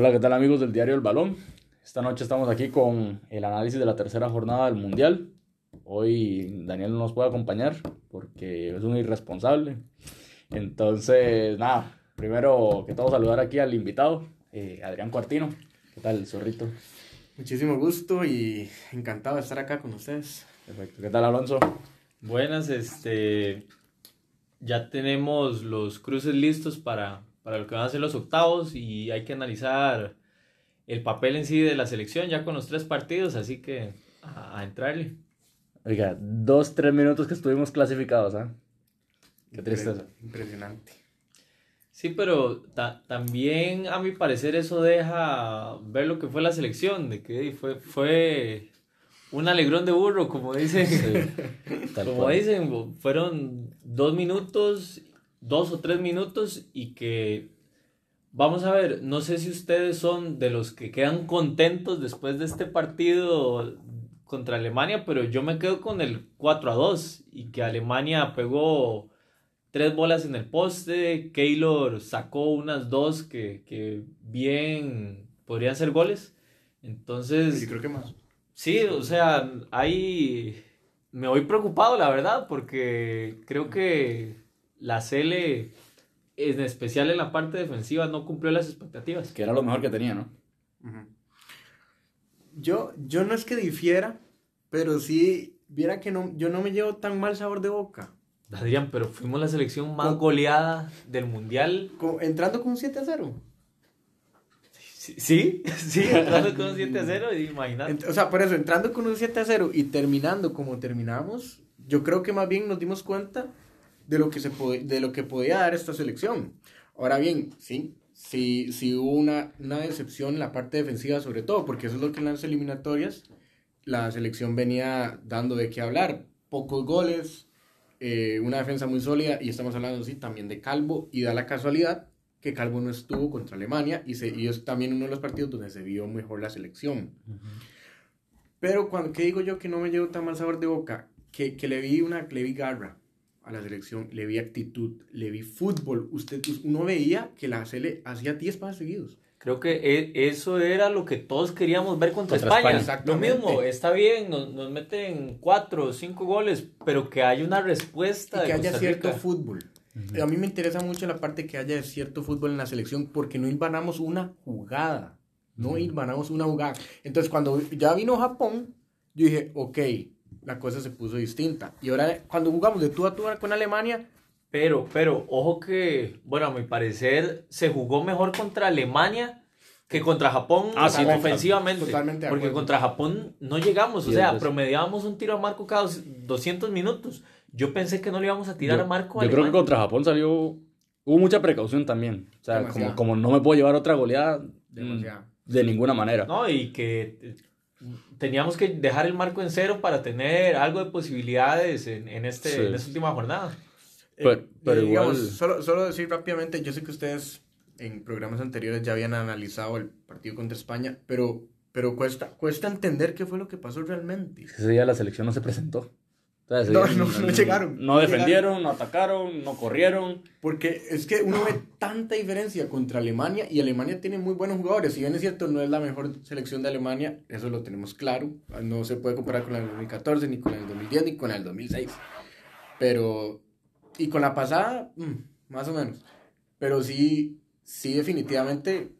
Hola, ¿qué tal amigos del diario El Balón? Esta noche estamos aquí con el análisis de la tercera jornada del Mundial. Hoy Daniel no nos puede acompañar porque es un irresponsable. Entonces, nada, primero que todo saludar aquí al invitado, eh, Adrián Cuartino. ¿Qué tal, zorrito? Muchísimo gusto y encantado de estar acá con ustedes. Perfecto. ¿Qué tal, Alonso? Buenas, este. Ya tenemos los cruces listos para, para lo que van a ser los octavos y hay que analizar el papel en sí de la selección ya con los tres partidos, así que a, entrarle. Oiga, dos, tres minutos que estuvimos clasificados, ¿ah? Qué tristeza. Impresionante. Sí, pero también a mi parecer eso deja ver lo que fue la selección, de que fue, fue un alegrón de burro, como dicen. como dicen, fueron dos minutos dos o tres minutos y que vamos a ver, no sé si ustedes son de los que quedan contentos después de este partido contra Alemania, pero yo me quedo con el 4 a 2 y que Alemania pegó tres bolas en el poste, Keylor sacó unas dos que, que bien podrían ser goles. Entonces... Yo creo que más. Sí, o sea, ahí me voy preocupado, la verdad, porque creo que la Cele, en especial en la parte defensiva, no cumplió las expectativas. Que era lo mejor que tenía, ¿no? yo, yo no es que difiera, pero sí, viera que no, yo no me llevo tan mal sabor de boca. Adrián, pero fuimos la selección más goleada del Mundial. entrando con un 7 a 0. Sí, sí, entrando con un 7 a 0, imagínate. O sea, por eso, entrando con un 7 a 0 y terminando como terminamos, yo creo que más bien nos dimos cuenta de lo que, se de lo que podía dar esta selección. Ahora bien, sí, sí, sí hubo una, una decepción en la parte defensiva sobre todo, porque eso es lo que en las eliminatorias la selección venía dando de qué hablar. Pocos goles, eh, una defensa muy sólida y estamos hablando sí, también de Calvo y da la casualidad que Calvo no estuvo contra Alemania y, se, y es también uno de los partidos donde se vio mejor la selección. Pero cuando, ¿qué digo yo que no me llevo tan mal sabor de boca? Que, que le vi una, le vi garra a la selección, le vi actitud, le vi fútbol. Usted, uno veía que la Sele hacía 10 pases seguidos. Creo que e, eso era lo que todos queríamos ver contra, España. Lo mismo, está bien, nos, nos, meten 4 o 5 goles, pero que haya una respuesta. Y que haya cierto fútbol. A mí me interesa mucho la parte que haya cierto fútbol en la selección porque no ilvanamos una jugada. No ilvanamos una jugada. Entonces, cuando ya vino Japón, yo dije, ok, la cosa se puso distinta. Y ahora cuando jugamos de tú a tú con Alemania... Pero, pero, ojo que, bueno, a mi parecer se jugó mejor contra Alemania que contra Japón ah, ofensivamente. Totalmente porque contra Japón no llegamos, o sea, promediábamos un tiro a Marco cada 200 minutos. Yo pensé que no le íbamos a tirar a Marco. Yo creo que contra Japón salió. Hubo mucha precaución también. O sea, como, como, no me puedo llevar otra goleada. Mm, de ninguna manera. No, y que teníamos que dejar el marco en cero para tener algo de posibilidades en, en este, en esta última jornada. Pero, pero igual... solo, solo decir rápidamente, yo sé que ustedes en programas anteriores ya habían analizado el partido contra España, pero, pero cuesta, cuesta entender qué fue lo que pasó realmente. Ese día la selección no se presentó no, no, no, llegaron. No, defendieron, no atacaron, no corrieron. Porque es que uno ve tanta diferencia contra Alemania y Alemania tiene muy buenos jugadores. Si bien es cierto, no es la mejor selección de Alemania, eso lo tenemos claro. No se puede comparar con la del 2014, ni con la del 2010, ni con la del 2006. Pero, y con la pasada, mm, más o menos. Pero sí, sí, definitivamente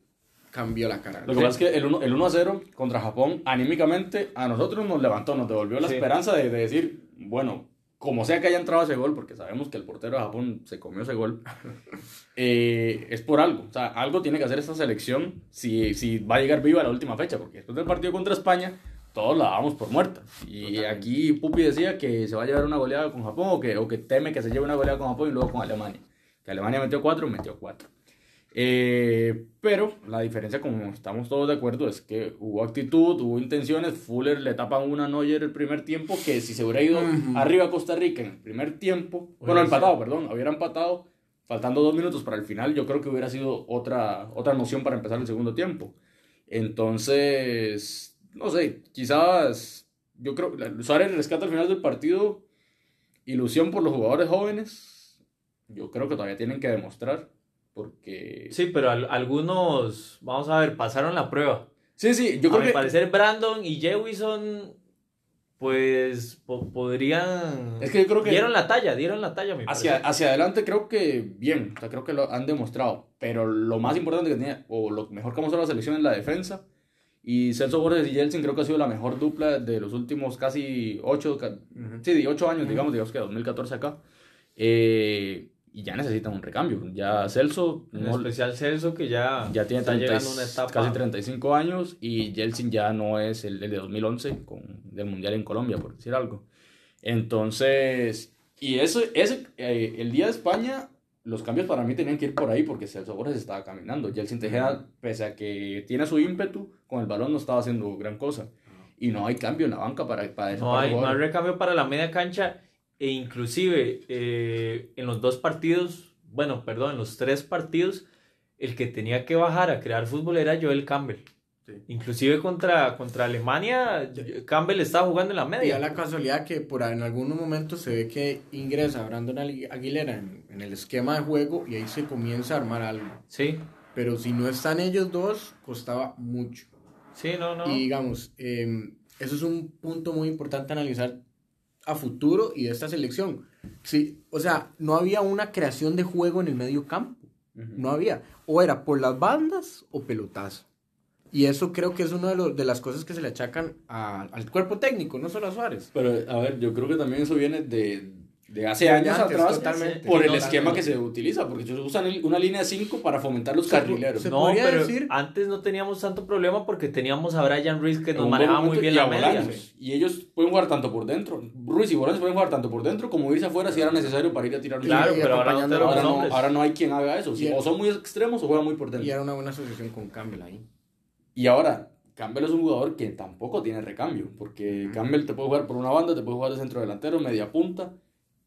cambió la cara. Lo que pasa es que el 1, el 1 a 0 contra Japón, anímicamente, a nosotros nos levantó, nos devolvió la esperanza de, de decir bueno, como sea que haya entrado ese gol, porque sabemos que el portero de Japón se comió ese gol, eh, es por algo. O sea, algo tiene que hacer esta selección si, si va a llegar viva a la última fecha, porque después del partido contra España, todos la damos por muerta. Y aquí Pupi decía que se va a llevar una goleada con Japón o que, o que teme que se lleve una goleada con Japón y luego con Alemania. Que Alemania metió cuatro, metió cuatro. Eh, pero la diferencia, como estamos todos de acuerdo, es que hubo actitud, hubo intenciones. Fuller le tapan una Neuer el primer tiempo, que si se hubiera ido arriba a Costa Rica en el primer tiempo, bueno, empatado, perdón, hubiera empatado, faltando dos minutos para el final, yo creo que hubiera sido otra, otra noción para empezar el segundo tiempo. Entonces, no sé, quizás, yo creo, Suárez rescata al final del partido ilusión por los jugadores jóvenes. Yo creo que todavía tienen que demostrar porque... Sí, pero algunos, vamos a ver, pasaron la prueba. Sí, sí, yo creo mi parecer Brandon y Jewison pues podrían... Es que yo creo que... Dieron la talla, dieron la talla, mi hacia, hacia adelante creo que bien, o sea, creo que lo han demostrado, pero lo más importante que tenía, o lo mejor que ha mostrado la selección es la defensa, y Celso Borges y Jelsin creo que ha sido la mejor dupla de los últimos casi 8, sí, 8 años, digamos, digamos que 2014 acá. Eh, y ya necesitan un recambio. Ya Celso. En especial Celso, que ya, ya tiene está llegando una etapa. casi 35 años y Jelsin ya no es el, el, de 2011 con, del Mundial en Colombia, por decir algo. Entonces, y eso, ese, eh, el día de España, los cambios para mí tenían que ir por ahí porque Celso Borges estaba caminando. Jelsin Tejeda, pese a que tiene su ímpetu, con el balón no estaba haciendo gran cosa. Y no hay cambio en la banca para, para eso. No hay, no hay recambio para la media cancha e inclusive eh, en los dos partidos, bueno, perdón, en los tres partidos, el que tenía que bajar a crear fútbol era Joel Campbell. Inclusive contra, contra Alemania, Campbell estaba jugando en la media. Y la casualidad que por en algunos momentos se ve que ingresa Brandon Aguilera en, el esquema de juego y ahí se comienza a armar algo. Sí. Pero si no están ellos dos, costaba mucho. Sí, no, no. Y digamos, em, eso es un punto muy importante analizar a futuro y de esta selección. Sí, o sea, no había una creación de juego en el medio campo. No había. O era por las bandas o pelotazo. Y eso creo que es una de, de las cosas que se le achacan al cuerpo técnico, no solo a Suárez. Pero, a ver, yo creo que también eso viene de, de hace años atrás por el esquema que se utiliza, porque ellos usan una línea 5 para fomentar los carrileros. no, pero decir? antes no teníamos tanto problema porque teníamos a Brian Ruiz que nos manejaba muy bien la media. Y ellos pueden jugar tanto por dentro. Ruiz y Bolaños pueden jugar tanto por dentro como irse afuera si era necesario para ir a tirar. Claro, pero ahora no, ahora, no, hay quien haga eso. o son muy extremos o juegan muy por dentro. Y era una buena asociación con Campbell ahí. Y ahora, Campbell es un jugador que tampoco tiene recambio, porque Campbell te puede jugar por una banda, te puede jugar de centro delantero, media punta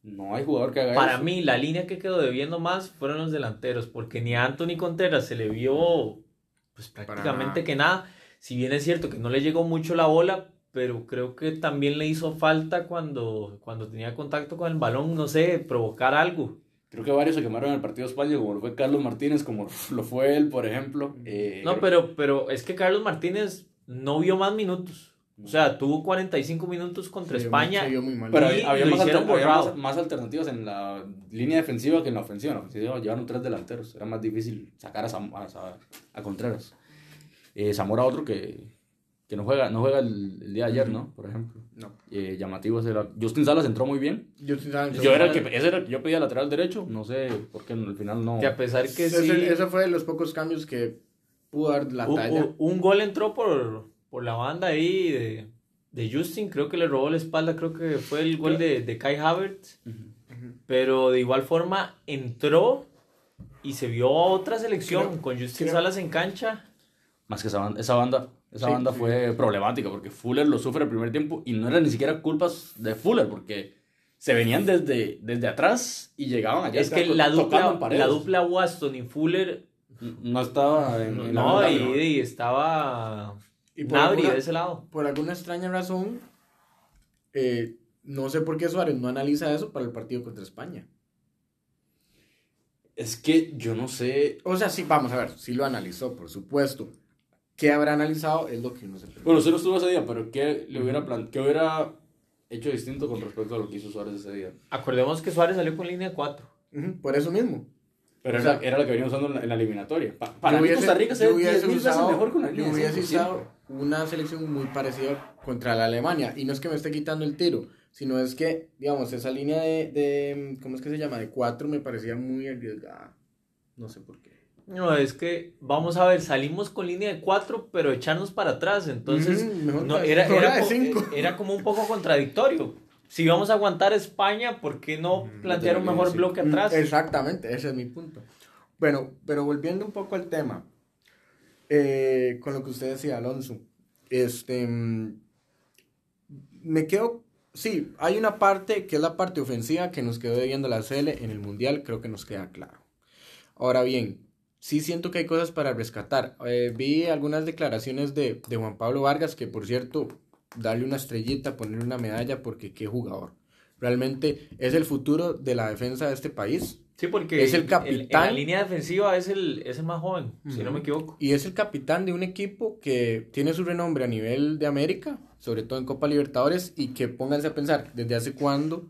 no hay jugador que haga Para mí, la línea que quedó debiendo más fueron los delanteros, porque ni a Anthony Contreras se le vio pues prácticamente que nada. Si bien es cierto que no le llegó mucho la bola, pero creo que también le hizo falta cuando, cuando tenía contacto con el balón, no sé, provocar algo. Creo que varios se quemaron en el partido de España, como lo fue Carlos Martínez, como lo fue él, por ejemplo. Eh, no, pero, pero es que Carlos Martínez no vio más minutos. O sea, tuvo 45 minutos contra España. Pero había, más, alternativas en la línea defensiva que en la ofensiva. En la ofensiva llevaron tres delanteros. Era más difícil sacar a, a, Contreras. Eh, Zamora otro que, que no juega, no juega el, día de ayer, ¿no? Por ejemplo. No. Eh, llamativo era. Justin Salas entró muy bien. Justin Salas yo era el que ese era, yo pedía lateral derecho. No sé por qué al final no. Que a pesar que sí. Ese, fue de los pocos cambios que pudo dar la talla. un gol entró por por la banda ahí de, de, Justin, creo que le robó la espalda, creo que fue el gol de, de Kai Havertz, pero de igual forma entró y se vio otra selección con Justin Salas en cancha. Más que esa banda, esa banda, esa banda fue problemática porque Fuller lo sufre el primer tiempo y no era ni siquiera culpas de Fuller porque se venían desde, desde atrás y llegaban allá. Es que la dupla, la dupla Waston y Fuller no estaba en, no, y, estaba y por alguna, de ese lado. Por alguna extraña razón, eh, no sé por qué Suárez no analiza eso para el partido contra España. Es que yo no sé. O sea, sí, vamos a ver, sí lo analizó, por supuesto. ¿Qué habrá analizado? Es lo que no se Bueno, sí lo estuvo ese día, pero ¿qué, le hubiera, ¿qué hubiera hecho distinto con respecto a lo que hizo Suárez ese día? Acordemos que Suárez salió con línea 4. por eso mismo. Pero era, era, lo que venía usando en la, eliminatoria. para mí Costa Rica se ve mejor con la línea. Yo hubiese usado una selección muy parecida contra la Alemania. Y no es que me esté quitando el tiro, sino es que, digamos, esa línea de, de ¿cómo es que se llama? De cuatro me parecía muy arriesgada. No sé por qué. No, es que, vamos a ver, salimos con línea de cuatro, pero echarnos para atrás. Entonces, no, era, era, era, como un poco contradictorio. Si vamos a aguantar España, ¿por qué no plantear un mejor bloque atrás? Exactamente, ese es mi punto. Bueno, pero volviendo un poco al tema, eh, con lo que usted decía, Alonso, este, mm, me quedo, sí, hay una parte que es la parte ofensiva que nos quedó debiendo la CL en el Mundial, creo que nos queda claro. Ahora bien, sí siento que hay cosas para rescatar. Eh, vi algunas declaraciones de, de, Juan Pablo Vargas, que por cierto, darle una estrellita, ponerle una medalla, porque qué jugador. Realmente es el futuro de la defensa de este país. Sí, porque es el capitán. en la línea defensiva es el, es el más joven, si no me equivoco. Y es el capitán de un equipo que tiene su renombre a nivel de América, sobre todo en Copa Libertadores, y que pónganse a pensar, ¿desde hace cuándo?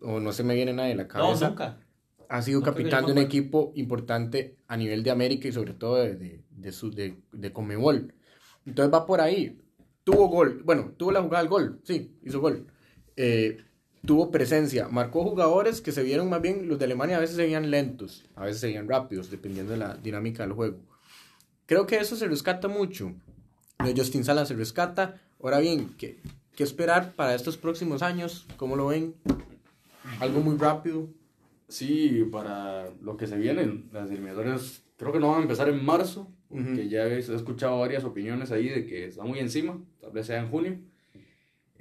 O no se me viene nadie a la cabeza. No, nunca. Ha sido capitán de un equipo importante a nivel de América y sobre todo de, de, de, su, de, de Comebol. Entonces va por ahí. Tuvo gol, bueno, tuvo la jugada del gol, sí, hizo gol. Eh, tuvo presencia, marcó jugadores que se vieron más bien, los de Alemania a veces se veían lentos, a veces se veían rápidos, dependiendo de la dinámica del juego. Creo que eso se rescata mucho. De Justin Sala se rescata. Ahora bien, ¿qué, ¿qué esperar para estos próximos años? ¿Cómo lo ven? Algo muy rápido. Sí, para lo que se vienen, las eliminatorias creo que no van a empezar en marzo, porque ya he escuchado varias opiniones ahí de que está muy encima, tal vez sea en junio.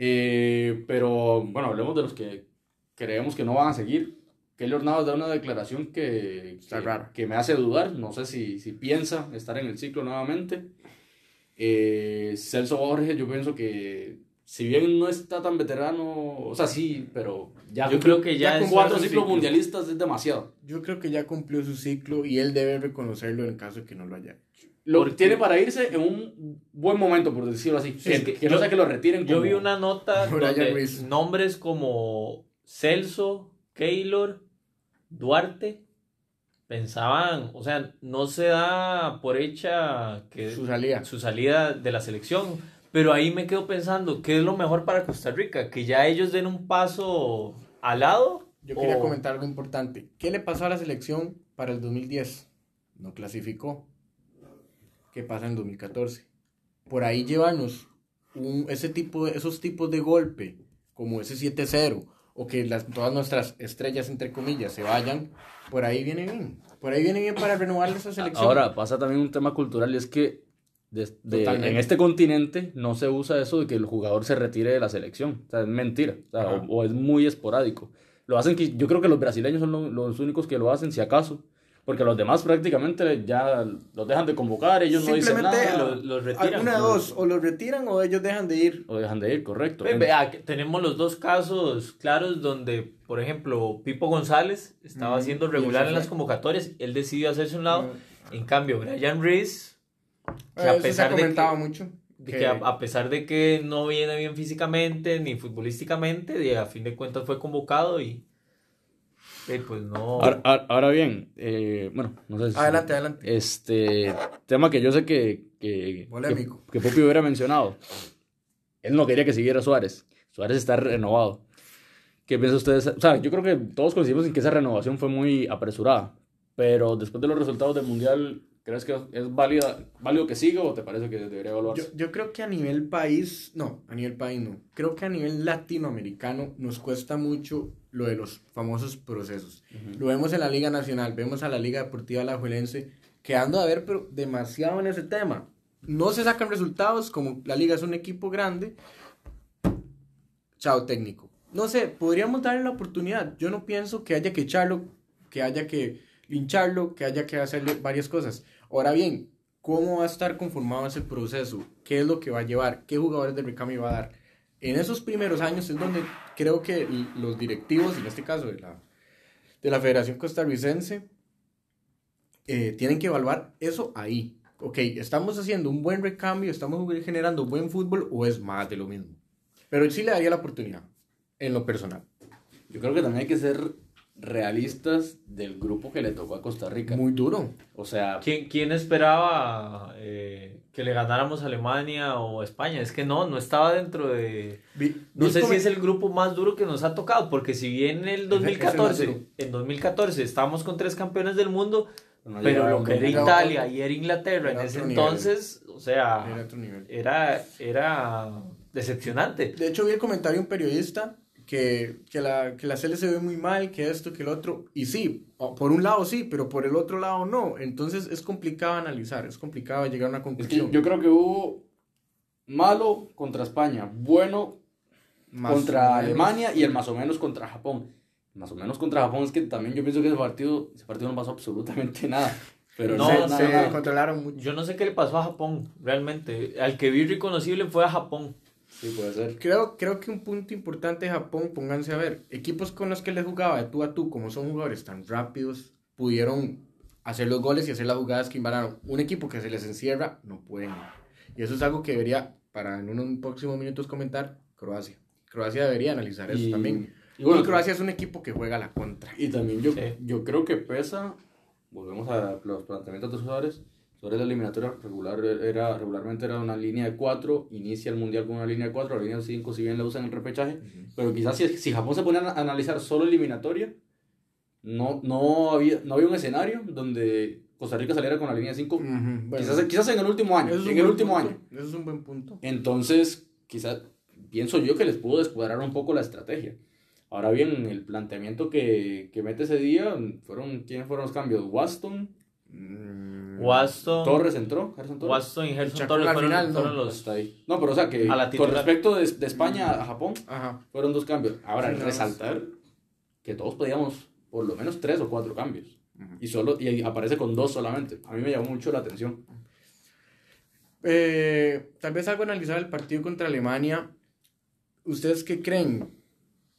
Eh, pero bueno, hablemos de los que creemos que no van a seguir. Kelly Navas da una declaración que, que, que, me hace dudar. No sé si, si piensa estar en el ciclo nuevamente. Eh, Celso Borges, yo pienso que si bien no está tan veterano, o sea, sí, pero ya yo creo que ya, con cuatro ciclos mundialistas es demasiado. Yo creo que ya cumplió su ciclo y él debe reconocerlo en caso de que no lo haya hecho. Lo tiene para irse en un buen momento, por decirlo así. que, que, no sea que lo retiren. Yo vi una nota donde nombres como Celso, Keylor, Duarte, pensaban, o sea, no se da por hecha que su salida. su salida de la selección. Pero ahí me quedo pensando, ¿qué es lo mejor para Costa Rica? ¿Que ya ellos den un paso al lado? Yo quería comentar algo importante. ¿Qué le pasó a la selección para el 2010? No clasificó que pasa en 2014. Por ahí llevarnos un, ese tipo de, esos tipos de golpe, como ese 7-0, o que las, todas nuestras estrellas, entre comillas, se vayan, por ahí viene bien. Por ahí viene bien para renovar esa selección. Ahora, pasa también un tema cultural y es que de, en este continente no se usa eso de que el jugador se retire de la selección. O sea, es mentira. O, es muy esporádico. Lo hacen que yo creo que los brasileños son los únicos que lo hacen, si acaso porque los demás prácticamente ya los dejan de convocar, ellos no dicen nada. Los, los retiran. Alguna de dos, o los retiran o ellos dejan de ir. O dejan de ir, correcto. vea, tenemos los dos casos claros donde, por ejemplo, Pipo González estaba siendo regular en las convocatorias, él decidió hacerse un lado. En cambio, Brian Reese, que a pesar de que, mucho. que a, pesar de que no viene bien físicamente ni futbolísticamente, a fin de cuentas fue convocado y pues no. Ahora, bien, eh, bueno, no sé si. Adelante, adelante. Este tema que yo sé que. que Polémico. Que, Popi hubiera mencionado. Él no quería que siguiera Suárez. Suárez está renovado. ¿Qué piensan ustedes? O sea, yo creo que todos coincidimos en que esa renovación fue muy apresurada. Pero después de los resultados del Mundial, ¿crees que es válido, válido que siga o te parece que debería evaluarse? Yo, yo creo que a nivel país, no, a nivel país no. Creo que a nivel latinoamericano nos cuesta mucho lo de los famosos procesos. Lo vemos en la Liga Nacional, vemos a la Liga Deportiva Alajuelense quedando a ver, pero demasiado en ese tema. No se sacan resultados, como la liga es un equipo grande. Chao técnico. No sé, podríamos darle la oportunidad. Yo no pienso que haya que echarlo, que haya que lincharlo, que haya que hacerle varias cosas. Ahora bien, ¿cómo va a estar conformado ese proceso? ¿Qué es lo que va a llevar? ¿Qué jugadores de recambio va a dar? En esos primeros años es donde creo que los directivos, en este caso de la, de la Federación Costarricense, eh, tienen que evaluar eso ahí. Ok, ¿estamos haciendo un buen recambio? ¿Estamos generando buen fútbol o es más de lo mismo? Pero sí le daría la oportunidad, en lo personal. Yo creo que también hay que ser realistas del grupo que le tocó a Costa Rica. Muy duro. O sea... ¿Quién, quién esperaba eh, que le ganáramos a Alemania o España? Es que no, no estaba dentro de... no sé si es el grupo más duro que nos ha tocado, porque si bien en el 2014, en 2014 estábamos con tres campeones del mundo, pero lo que era Italia y era Inglaterra en ese entonces, o sea, era, era decepcionante. De hecho, vi el comentario de un periodista que, que, la, que la se ve muy mal, que esto, que el otro. Y sí, por un lado sí, pero por el otro lado no. Entonces es complicado analizar, es complicado llegar a una conclusión. yo creo que hubo malo contra España, bueno contra Alemania y el más o menos contra Japón. Más o menos contra Japón es que también yo pienso que ese partido, ese partido no pasó absolutamente nada. Pero no, se, controlaron mucho. Yo no sé qué le pasó a Japón, realmente. Al que vi reconocible fue a Japón. Sí, puede ser. Creo, creo que un punto importante de Japón, pónganse a ver, equipos con los que les jugaba de tú a tú, como son jugadores tan rápidos, pudieron hacer los goles y hacer las jugadas que invararon. Un equipo que se les encierra, no pueden. Y eso es algo que debería, para en unos próximos minutos comentar, Croacia. Croacia debería analizar eso Y- también. y Y, bueno, Croacia es un equipo que juega a la contra. Y también yo, Sí. yo creo que pesa, volvemos a los planteamientos de Suárez, sobre la eliminatoria regular era, regularmente era una línea de 4, inicia el mundial con una línea de 4, la línea de 5 si bien la usan en el repechaje, pero quizás si, si Japón se pone a analizar solo eliminatoria, no, no, había, no había un escenario donde Costa Rica saliera con la línea de 5, Ujú, bueno, quizás, quizás en el último año, en el último punto, año. Eso es un buen punto. Entonces, quizás pienso yo que les pudo descuadrar un poco la estrategia. Ahora bien, el planteamiento que, que mete ese día, fueron ¿quiénes fueron los cambios? Waston, Waston, Torres entró, Torres. Waston y Gerson Torres al fueron, final, no. fueron los... Hasta ahí. No, pero o sea que A la con respecto de, de España a Japón, Ajá. fueron dos cambios. Ahora, Sí, no, resaltar que todos pedíamos por lo menos tres o cuatro cambios. Y, solo, y aparece con dos solamente. A mí me llamó mucho la atención. Eh, tal vez algo analizar el partido contra Alemania. ¿Ustedes qué creen?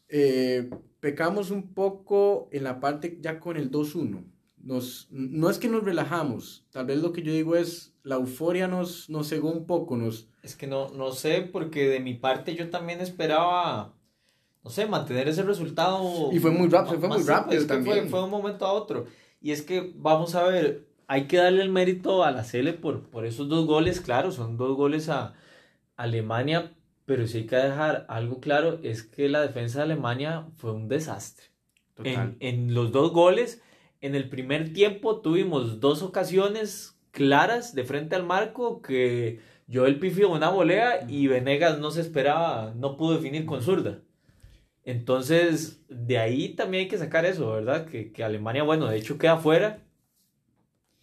Eh, pecamos un poco en la parte ya con el 2-1. Nos, no es que nos relajamos, tal vez lo que yo digo es la euforia nos, nos cegó un poco, nos, Es que no, no sé, porque de mi parte yo también esperaba, no sé, mantener ese resultado. Y fue muy rápido, fue muy rápido es que también. Fue, fue de un momento a otro. Y es que, vamos a ver, hay que darle el mérito a la Cele por, por esos dos goles, claro, son dos goles a Alemania, pero sí hay que dejar algo claro, es que la defensa de Alemania fue un desastre. total. En, en los dos goles, en el primer tiempo tuvimos dos ocasiones claras de frente al marco que Joel pifió una volea y Venegas no se esperaba, no pudo definir con zurda. Entonces, de ahí también hay que sacar eso, ¿verdad? Que, que Alemania, bueno, de hecho queda fuera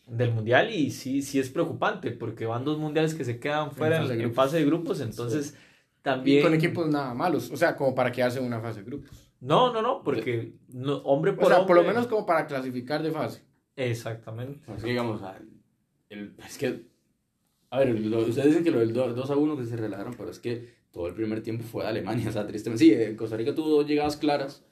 del mundial y sí, sí es preocupante porque van dos mundiales que se quedan fuera en, fase de en fase de grupos, entonces Y también... con equipos nada malos, o sea, como para quedarse en una fase de grupos. No, no, no, porque no, hombre O por sea, por lo hombre- menos como para clasificar de fase. Exactamente. Así que digamos, el- es que, a ver, lo- ustedes dicen que lo del 2 a 1 que se relajaron, pero es que todo el primer tiempo fue de Alemania, o sea, tristemente. Sí, eh, Costa Rica tuvo dos llegadas claras,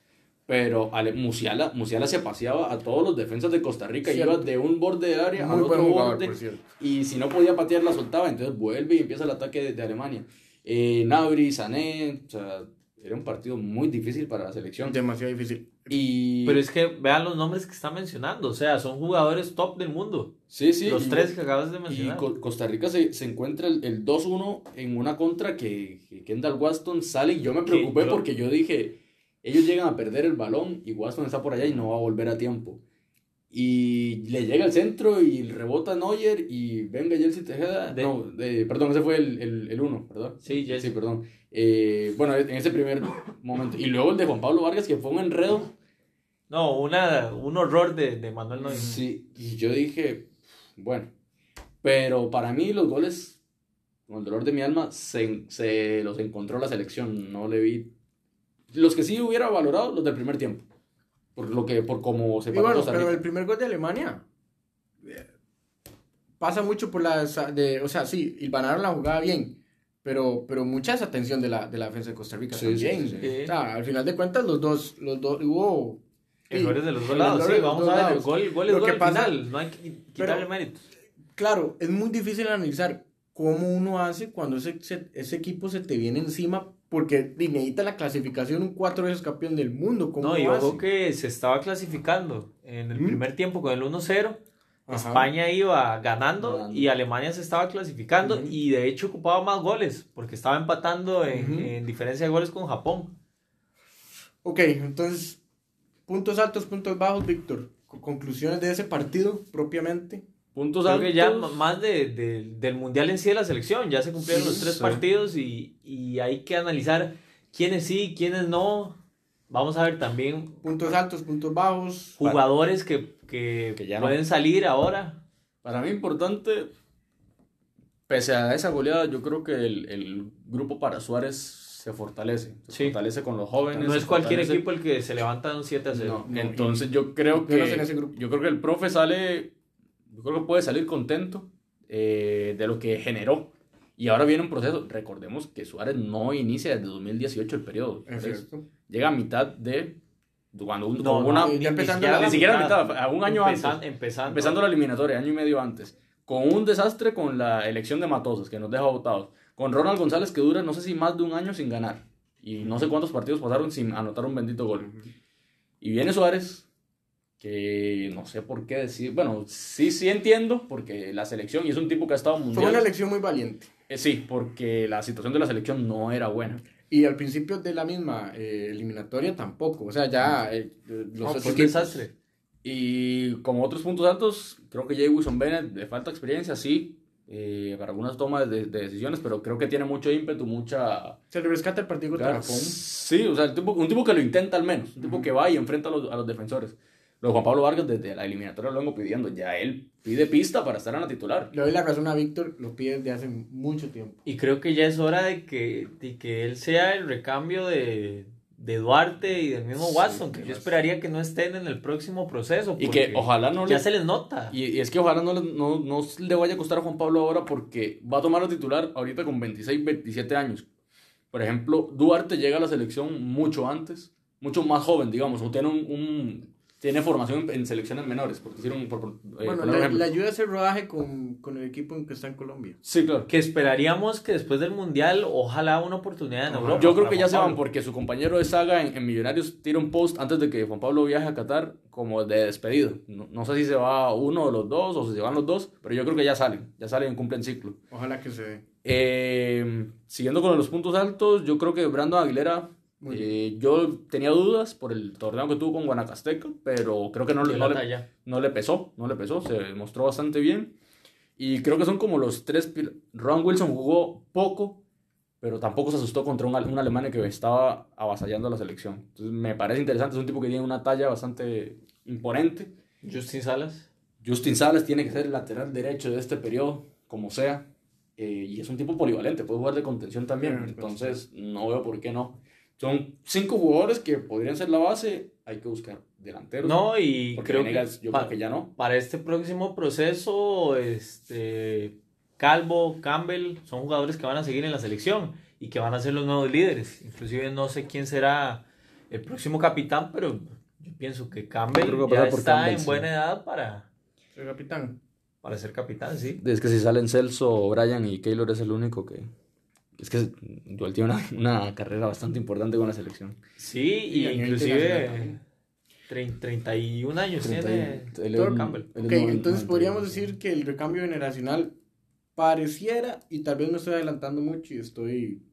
pero Ale- Musiala, Musiala se paseaba a todos los defensas de Costa Rica, Cierto. iba de un borde de área Muy al otro jugador, borde, y si no podía patear la soltaba, entonces vuelve y empieza el ataque de, de Alemania. Eh, Nabri, Sané, o sea, era un partido muy difícil para la selección. Demasiado difícil. Y... Pero es que vean los nombres que está mencionando, o sea, son jugadores top del mundo. Sí, sí. los y- tres que acabas de Y mencionar. Co- Costa Rica se, se encuentra el, el 2-1 en una contra que, que Kendall Waston sale y yo me preocupé yo- porque yo dije, ellos llegan a perder el balón y Waston está por allá y no va a volver a tiempo. Y le llega al centro y rebota Neuer y venga Jelsi Tejeda. De- No, de- perdón, ese fue el 1, el, uno, ¿verdad? Sí, Jesse. Sí, perdón. Eh, bueno, en ese primer momento. Y luego el de Juan Pablo Vargas que fue un enredo. No, una, un horror de, de Manuel Neuer. Sí, y yo dije, bueno, pero para mí los goles, con el dolor de mi alma, se, se los encontró la selección, no le vi. Los que sí hubiera valorado, los del primer tiempo, por lo que, por cómo se bueno, pero el primer gol de Alemania eh, pasa mucho por la... De, o sea, sí, hilvanaron la jugada bien, pero, pero mucha desatención de la, de la defensa de Costa Rica Sí, también. sí, sí, sí. O sea, al final de cuentas, los dos, los dos, hubo... sí, Errores de los dos lados, sí, vamos a ver, el lados. gol, gol es Lo gol que al pasa- final, no hay que quitarle. Claro, es muy difícil analizar cómo uno hace cuando ese, ese, ese equipo se te viene encima, porque necesita la clasificación un cuatro veces campeón del mundo. ¿cómo No, y hace? ojo que se estaba clasificando en el ¿Mm? primer tiempo con el 1-0. Ajá. España iba ganando Ganando. y Alemania se estaba clasificando y de hecho ocupaba más goles porque estaba empatando en, en diferencia de goles con Japón. Ok, entonces, puntos altos, puntos bajos, Víctor. Con- Conclusiones de ese partido propiamente. Puntos Creo altos. que ya más de, de- del mundial en sí de la selección, ya se cumplieron Sí, los tres sí. partidos y, y hay que analizar quiénes sí, quiénes no. Vamos a ver también Puntos altos, puntos bajos. jugadores que, que, Que ya no. pueden salir ahora. Para mí importante, pese a esa goleada, yo creo que el, el grupo para Suárez se fortalece. Se Sí. fortalece con los jóvenes. No es cualquier fortalece- equipo el que se levanta de un 7 a 0. No, No, entonces yo creo que menos en ese grupo. yo creo que el profe sale yo creo que puede salir contento eh, de lo que generó Y ahora viene un proceso. Recordemos que Suárez no inicia desde 2018 el periodo. Es cierto. Llega a mitad de. Cuando un, No, con una, no, ni, ya empezando la siquiera a mitad. a un año Empezan- antes. Empezando. Empezando la eliminatoria, año y medio antes. Con un desastre con la elección de Matosas, que nos deja votados. Con Ronald González, que dura no sé si más de un año sin ganar. Y no sé cuántos partidos pasaron sin anotar un bendito gol. Y viene Suárez, que no sé por qué decir. Bueno, sí, sí entiendo, porque la selección, y es un tipo que ha estado Fue mundial. una elección muy valiente. Eh, sí, porque la situación de la selección no era buena. Y al principio de la misma eh, eliminatoria tampoco. O sea, ya eh, los No, otros fue un desastre. Y como otros puntos altos, creo que Jay Wilson Bennett le falta experiencia, sí, eh, para algunas tomas de, de decisiones, pero creo que tiene mucho ímpetu, mucha. Se le rescata el partido contra Japón. Sí, o sea, el tipo- un tipo que lo intenta al menos, un tipo que va y enfrenta a los, a los defensores. Lo de Juan Pablo Vargas desde la eliminatoria lo vengo pidiendo, ya él pide pista para estar en la titular. Le doy la razón a Víctor, lo pide desde hace mucho tiempo. Y creo que ya es hora de que, de que él sea el recambio de, de Duarte y del mismo Sí, Watson, que yo esperaría que no estén en el próximo proceso. Y que ojalá no Ya le... se les nota. Y, y es que ojalá no le, no, no le vaya a costar a Juan Pablo ahora porque va a tomar la titular ahorita con 26, 27 años. Por ejemplo, Duarte llega a la selección mucho antes, mucho más joven, digamos, o tiene un, un- tiene formación en, selecciones menores, por decir un, por, por- eh, bueno, ejemplo. le ayuda a hacer rodaje con, con el equipo en que está en Colombia. Sí, claro. Que esperaríamos que después del Mundial, ojalá una oportunidad en Europa. Yo creo que ya Juan se van Pablo. porque su compañero de saga en, en Millonarios tira un post antes de que Juan Pablo viaje a Qatar como de despedido. No, no sé si se va uno de los dos o si se van los dos, pero yo creo que ya salen, ya salen y cumplen ciclo. Ojalá que se dé. Eh, siguiendo con los puntos altos, yo creo que Brandon Aguilera, eh, yo tenía dudas por el torneo que tuvo con Guanacasteca, pero creo que no, le- no, le, no le pesó, no le pesó, se mostró bastante bien. Y creo que son como los tres... Ron Wilson jugó poco, pero tampoco se asustó contra un, un Alemania que estaba avasallando a la selección. Entonces me parece interesante, es un tipo que tiene una talla bastante imponente. Justin Salas. Justin Salas tiene que ser el lateral derecho de este periodo, como sea. eh, y es un tipo polivalente, puede jugar de contención también. Entonces, no veo por qué no. Son cinco jugadores que podrían ser la base. Hay que buscar delanteros. No, y creo Venegas, que, yo pa- creo que ya no. para este próximo proceso, este Calvo, Campbell, son jugadores que van a seguir en la selección y que van a ser los nuevos líderes. Inclusive no sé quién será el próximo capitán, pero yo pienso que Campbell que ya está Campbell, en sí. buena edad para, Soy capitán. para ser capitán, sí. Es que si salen Celso, Brian y Keylor es el único que. Es que Joel tiene una, una carrera bastante importante con la selección. Sí, Y y, inclusive internacional trein- 31 años tiene es- Campbell. Ok, entonces 91. podríamos decir que el recambio generacional pareciera, y tal vez me estoy adelantando mucho y estoy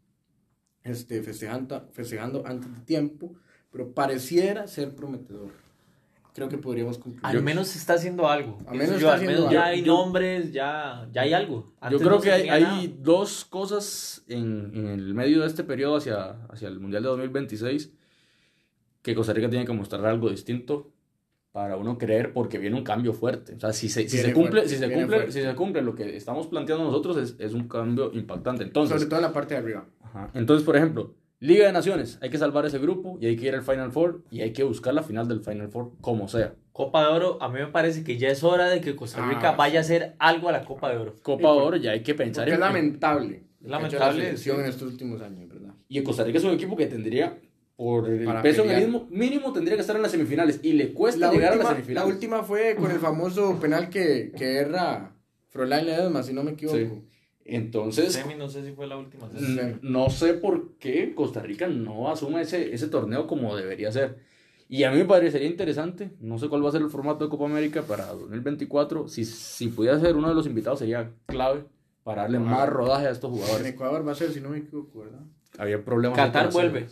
este, festejando, festejando antes de tiempo, pero pareciera ser prometedor. Creo que podríamos concluir. Al menos se está haciendo algo. Al menos yo, está al menos haciendo ya algo. hay Yo- nombres, ya, ya hay algo. Yo creo no que hay, dos cosas en, en el medio de este periodo hacia, hacia el Mundial de 2026 que Costa Rica tiene que mostrar algo distinto para uno creer porque viene un cambio fuerte. O sea, si se, si se cumple, fuerte, si se cumple, si se cumple lo que estamos planteando nosotros es, es un cambio impactante. Entonces, Sobre todo en la parte de arriba. Ajá. Entonces, por ejemplo, Liga de Naciones, hay que salvar ese grupo y hay que ir al Final Four y hay que buscar la final del Final Four como sea. Copa de Oro, a mí me parece que ya es hora de que Costa Ah, Rica vaya a hacer algo a la Copa de Oro. Copa de Oro ya hay que pensar es en, lamentable. Es lamentable, La sí. en estos últimos años, ¿verdad? Y en Costa Rica es un equipo que tendría, por el Para peso pelear. mínimo, mínimo, tendría que estar en las semifinales. Y le cuesta La llegar a las la semifinales. última fue con el famoso penal que, que erra Froilán Ledesma, si no me equivoco. Sí. Entonces, Semi, no sé si fue la última. n- no sé por qué Costa Rica no asume ese, ese torneo como debería ser. Y a mí me parecería interesante, no sé cuál va a ser el formato de Copa América para 2024. Si, si pudiera ser uno de los invitados, sería clave para darle más rodaje a estos En jugadores. Ecuador va a ser, si no me equivoco, ¿verdad? Había problemas. Qatar vuelve.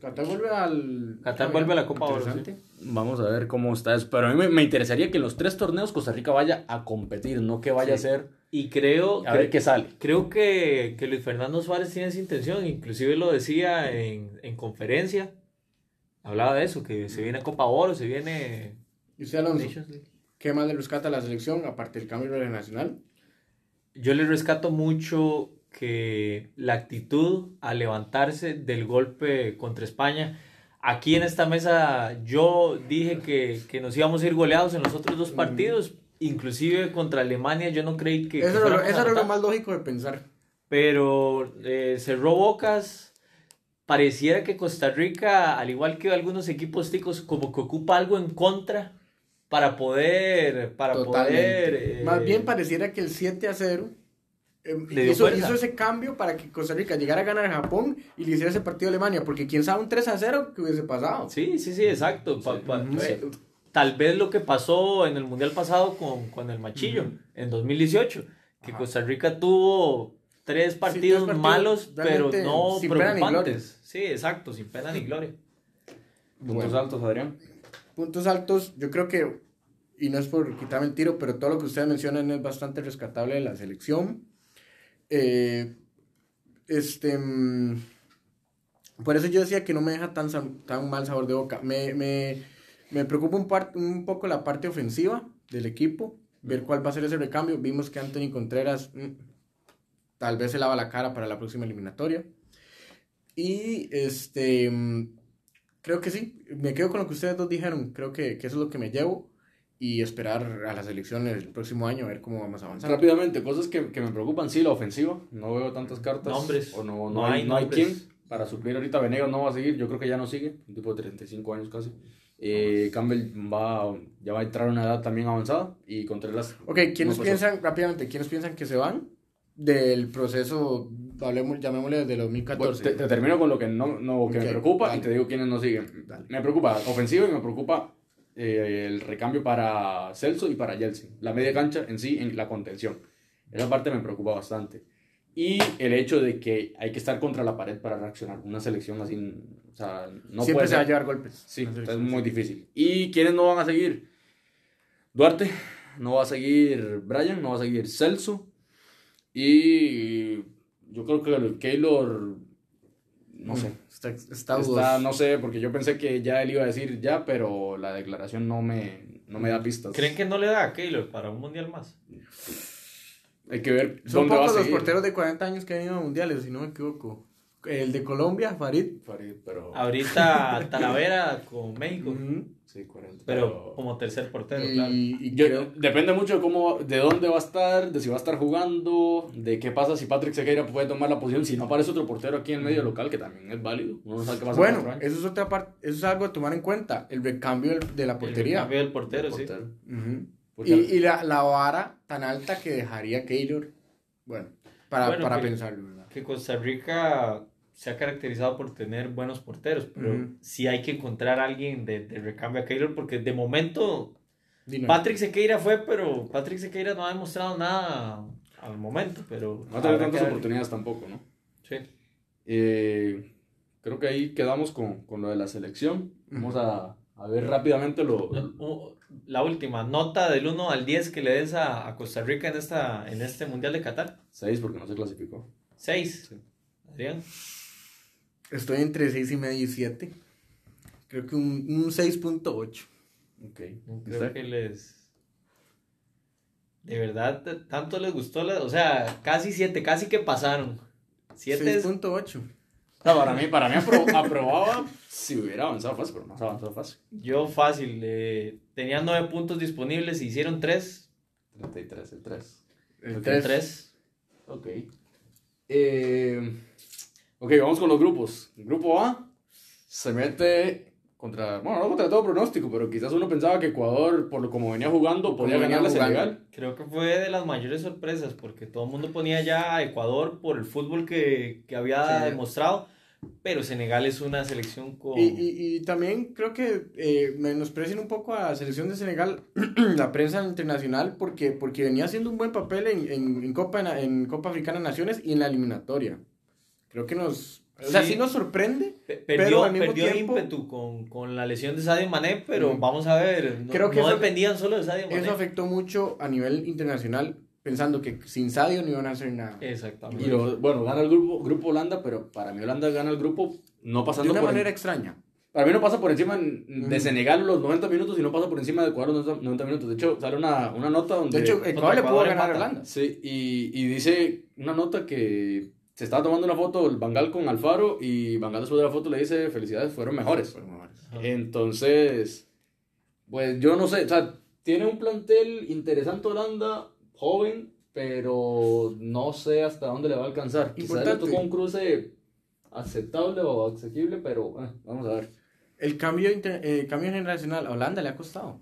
Qatar vuelve al... Qatar vuelve a la Copa Oro. Vamos a ver cómo está eso. Pero a mí me, me interesaría que en los tres torneos Costa Rica vaya a competir, no que vaya Sí. a ser Y creo, a ver qué sale. creo que, que Luis Fernando Suárez tiene esa intención, inclusive lo decía en, en conferencia. Hablaba de eso, que se viene Copa Oro, se viene Y usted, Alonso. ¿qué más le rescata a la selección, aparte del cambio nacional? Yo le rescato mucho que la actitud a levantarse del golpe contra España. Aquí en esta mesa yo dije que, que nos íbamos a ir goleados en los otros dos partidos. Inclusive contra Alemania yo no creí que... que Eso, era, eso era lo más lógico de pensar. pero eh, cerró bocas. Pareciera que Costa Rica, al igual que algunos equipos ticos, como que ocupa algo en contra para poder, para poder... eh, Más bien pareciera que el 7 a 0 eh, hizo, ese cambio para que Costa Rica llegara a ganar a Japón y le hiciera ese partido a Alemania, porque quién sabe un 3 a 0 que hubiese pasado. Sí, sí, sí, exacto. Pa- pa- Ujú. eh, tal vez lo que pasó en el Mundial pasado con, con el Machillo, en 2018, que Ajá. Costa Rica tuvo tres partidos, partidos malos, pero no sin pena ni preocupantes. Sí, exacto, sin pena ni gloria. Puntos Bueno. altos, Adrián. Puntos altos, yo creo que, y no es por quitarme el tiro, pero todo lo que ustedes mencionan es bastante rescatable de la selección. Eh, este, mm, por eso yo decía que no me deja tan, tan mal sabor de boca. Me, me, me preocupa un, par- un poco la parte ofensiva del equipo, ver cuál va a ser ese recambio. Vimos que Anthony Contreras mm, tal vez se lava la cara para la próxima eliminatoria. Y este, mm, creo que sí, me quedo con lo que ustedes dos dijeron. Creo que, que eso es lo que me llevo y esperar a las elecciones el próximo año a ver cómo vamos a avanzar. Rápidamente, cosas que, que me preocupan, sí, la ofensiva. No veo tantas cartas. Nombres. O no, no, No hay, no hay quién para suplir ahorita. Venegas no va a seguir, yo creo que ya no sigue. Un tipo de 35 años casi. Eh, Campbell va, ya va a entrar a una edad también avanzada. Y Contreras. Ok, ¿quiénes piensan, rápidamente, quiénes piensan que se van del proceso, hablemos, llamémosle desde el Bueno, 2014? te, te termino con lo que, no, no, que Ok, me preocupa dale. y te digo quiénes no siguen. Dale. Me preocupa ofensiva y me preocupa eh, el recambio para Celso y para Yeltsin. La media cancha en sí, en la contención. Esa parte me preocupa bastante. Y el hecho de que hay que estar contra la pared para reaccionar. Una selección así, o sea, no Siempre puede se va a llevar golpes. Sí, es muy difícil. ¿Y quiénes no van a seguir? Duarte, no va a seguir Brian, no va a seguir Celso. Y yo creo que el Keylor, no sé. Está, está no sé, porque yo pensé que ya él iba a decir ya, pero la declaración no me, no me da pistas. ¿Creen que no le da a Keylor para un mundial más? Hay que ver Son dónde va a pocos los porteros de 40 años que han ido a mundiales, si no me equivoco. El de Colombia, Farid. Farid, pero... Ahorita Talavera con México. Sí, 40. pero como tercer portero, claro. Y, y Yo- creo- depende mucho de cómo, de dónde va a estar, de si va a estar jugando, de qué pasa si Patrick Sequeira puede tomar la posición, si no aparece otro portero aquí en el medio local, que también es válido. Uno no sabe qué pasa en Bueno, eso es otra parte, eso es algo a tomar en cuenta, el recambio de la El portería. cambio del portero, El sí. Y, y la, la vara tan alta que dejaría Keylor, bueno, para, Bueno, para que- pensarlo, ¿verdad? Que Costa Rica se ha caracterizado por tener buenos porteros, pero Ujú. sí hay que encontrar a alguien de, de recambio a Keylor, porque de momento Dino. Patrick Sequeira fue, pero Patrick Sequeira no ha demostrado nada al momento, pero... No ha tenido tantas oportunidades tampoco, ¿no? Sí. Eh, creo que ahí quedamos con, con lo de la selección. Vamos a, a ver rápidamente lo... Uh, La última, nota del 1 al 10 que le des a, a Costa Rica en, esta, en este Mundial de Qatar. 6 porque no se clasificó. 6. Sí. Adrián. Estoy entre 6 y medio y 7. Creo que un, un 6.8. Ok. Creo que les... De verdad, tanto les gustó, la- o sea, casi 7, casi que pasaron. 7 es... 6.8. No, para mí, para mí apro- aprobaba si hubiera avanzado fácil, pero no se avanzado fácil. Yo fácil, eh, tenían 9 puntos disponibles, hicieron 3. 33, el 3. El Ok. 3. 3. Ok. Eh, ok, vamos con los grupos. El grupo A se mete contra, bueno, no contra todo pronóstico, pero quizás uno pensaba que Ecuador, por lo como venía jugando, podía venía ganarle a jugando. Senegal. Creo que fue de las mayores sorpresas porque todo el mundo ponía ya a Ecuador por el fútbol que, que había Sí. demostrado, pero Senegal es una selección con... Y, y, y también creo que eh, menosprecian un poco a la selección de Senegal, la prensa internacional, porque, porque venía haciendo un buen papel en, en, en Copa, en Copa Africana de Naciones y en la eliminatoria. Creo que nos... O sea, Sí. sí nos sorprende. Pe- pero Perdió, al mismo perdió tiempo- ímpetu con, con la lesión de Sadio Mané, pero Mm. vamos a ver, no, Creo que no eso- dependían solo de Sadio Mané. Eso afectó mucho a nivel internacional, pensando que sin Sadio no iban a hacer nada. Exactamente. Y lo- bueno, gana el grupo, grupo Holanda, pero para mí Holanda gana el grupo no De pasando una por manera extraña. Para mí no pasa por encima de. Senegal los 90 minutos y no pasa por encima de Ecuador los 90 minutos. De hecho, sale una, una nota donde... De hecho, Ecuador le pudo ganar a. Holanda. Sí, y, y dice una nota que se estaba tomando una foto el Bangal con Alfaro y Bangal después de la foto le dice felicidades, fueron mejores. Entonces, pues yo no sé, o sea, tiene un plantel interesante Holanda, joven, pero no sé hasta dónde le va a alcanzar. Quizás le tocó un cruce aceptable o asequible, pero eh, vamos a ver. El cambio, inter- eh, cambio generacional a Holanda le ha costado.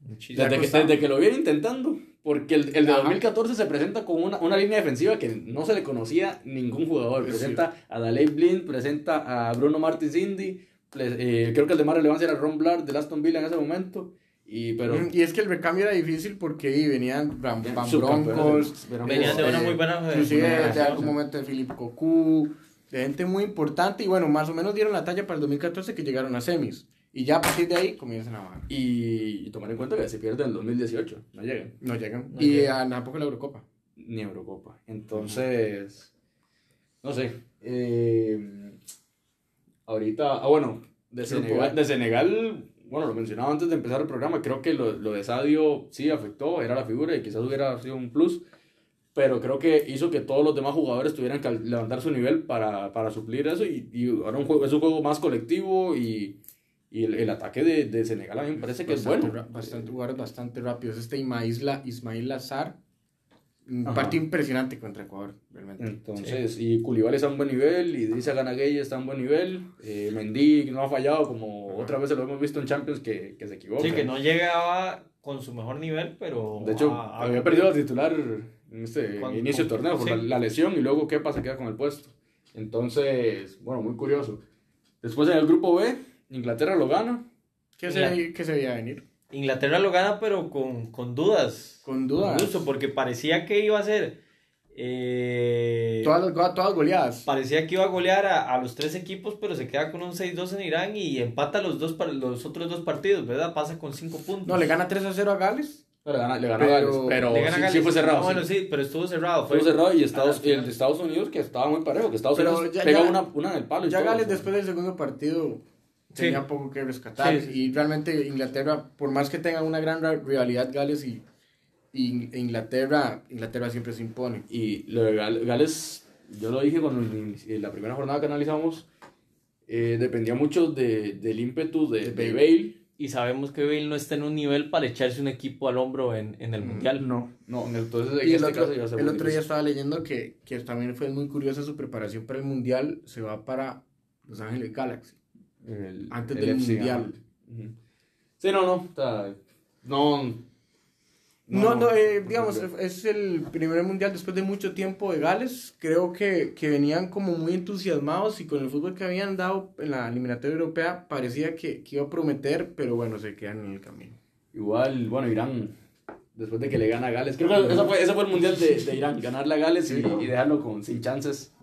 Muchísimo. Desde que, costado. desde que lo viene intentando, porque el, el de Ajá. 2014 se presenta con una, una línea defensiva que no se le conocía ningún jugador. Presenta a Daley Blind, presenta a Bruno Martins Indy, eh, creo que el de más relevancia era Ron Blard de Aston Villa en ese momento. Y, pero Mm, Y es que el recambio era difícil porque ahí venían Van, Venían Van Broncos, venían de una eh, muy buena inclusive de, generación, algún momento de Philippe Cocu, de gente muy importante y bueno, más o menos dieron la talla para el 2014 que llegaron a semis. Y ya a partir de ahí comienzan a bajar. y, y tomar en cuenta que se pierde en el 2018, no llegan. No llegan. No y llegan. a, tampoco la Eurocopa. ni Eurocopa. Entonces, no sé. eh, ahorita, ah, bueno, de Senegal, de Senegal, bueno, lo mencionaba antes de empezar el programa, creo que lo, lo de Sadio sí afectó, era la figura y quizás hubiera sido un plus, pero creo que hizo que todos los demás jugadores tuvieran que levantar su nivel para, para suplir eso y, y ahora un juego, es un juego más colectivo y, y el, el ataque de, de Senegal a mí me parece que Bastante es bueno. Bastante, jugadores bastante rápidos. Este Ismail, Ismail Lazar, un Ajá. partido impresionante contra Ecuador, realmente. Entonces, y Koulibaly está a un buen nivel, y Idrissa Ganagay está a un buen nivel, eh, Mendy no ha fallado, como otra vez lo hemos visto en Champions que, que se equivoca. Sí, que no llegaba con su mejor nivel, pero. De hecho, había perdido la titular en este Cuando- inicio del torneo por sí. la, la lesión y luego qué pasa, queda con el puesto. Entonces, bueno, muy curioso. Después en el grupo B, Inglaterra lo gana. ¿Qué, se, ¿Qué se veía venir? Inglaterra lo gana, pero con, con dudas. Con dudas. Incluso porque parecía que iba a ser. eh, Todas, las todas goleadas. Parecía que iba a golear a, a los tres equipos, pero se queda con un 6-2 en Irán y empata los, dos, los otros dos partidos, ¿verdad? Pasa con 5 puntos. No, le gana 3 a 0 a Gales. Le gana, le ganó Pero- a Gales, pero Le gana sí, Gales. sí fue cerrado. Ah, sí. bueno, sí, pero estuvo cerrado. Fue Fue cerrado y Estados, y el de Estados Unidos que estaba muy parejo, que Estados Pero Unidos ya- pega ya- una, una en el palo y Ya todo, Gales después del segundo partido Sí. tenía poco que rescatar. Sí, sí, Y realmente Inglaterra, por más que tengan una gran ra- rivalidad Gales y, y Inglaterra, Inglaterra siempre se impone. Y lo de Gal- Gales, yo lo dije cuando en en la primera jornada que analizamos, eh, dependía mucho de, del ímpetu de, de Bale. Y sabemos que Bale no está en un nivel para echarse un equipo al hombro en, en el Mm, Mundial. No, no, entonces en Y el este otro, caso el otro día estaba leyendo que, que también fue muy curiosa su preparación para el Mundial. Se va para Los Ángeles Galaxy. El- antes el del FC, Mundial. Ujú. Sí, no, no, o sea, no. No, no, eh, digamos, es el primer mundial después de mucho tiempo de Gales. Creo que, que venían como muy entusiasmados y con el fútbol que habían dado en la eliminatoria europea parecía que, que iba a prometer, pero bueno, se quedan en el camino. Igual, bueno, Irán, después de que le gana a Gales, creo que ese fue, ese fue el mundial de, de Irán, ganarle a Gales y, y dejarlo con, sin chances,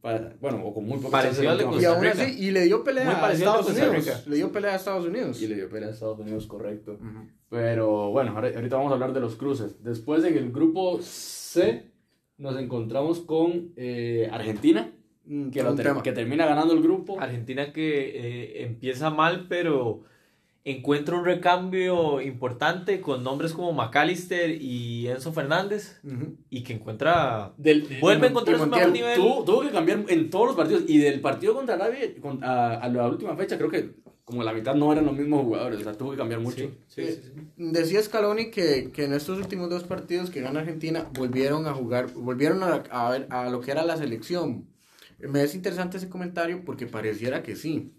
para, bueno, o con muy pocas chances. Y aún así, y le dio pelea Muy a Estados Unidos. Le dio pelea a Estados Unidos. Y le dio pelea a Estados Unidos, correcto. Ujú. Pero bueno, ahora- ahorita vamos a hablar de los cruces. Después en el grupo C nos encontramos con eh, Argentina, Mm, que, lo ter- tema. que termina ganando el grupo. Argentina que eh, empieza mal, pero encuentra un recambio importante con nombres como McAllister y Enzo Fernández y que encuentra Del, vuelve a encontrar su mejor nivel. tuvo, tuvo que cambiar en todos los partidos. Y del partido contra Arabia con- a, a la última fecha, creo que como la mitad no eran los mismos jugadores. O sea, tuvo que cambiar mucho. Sí, sí, sí, sí. Decía Scaloni que, que en estos últimos dos partidos que gana Argentina volvieron a jugar, volvieron a, a ver a lo que era la selección. Me es interesante ese comentario porque pareciera que sí,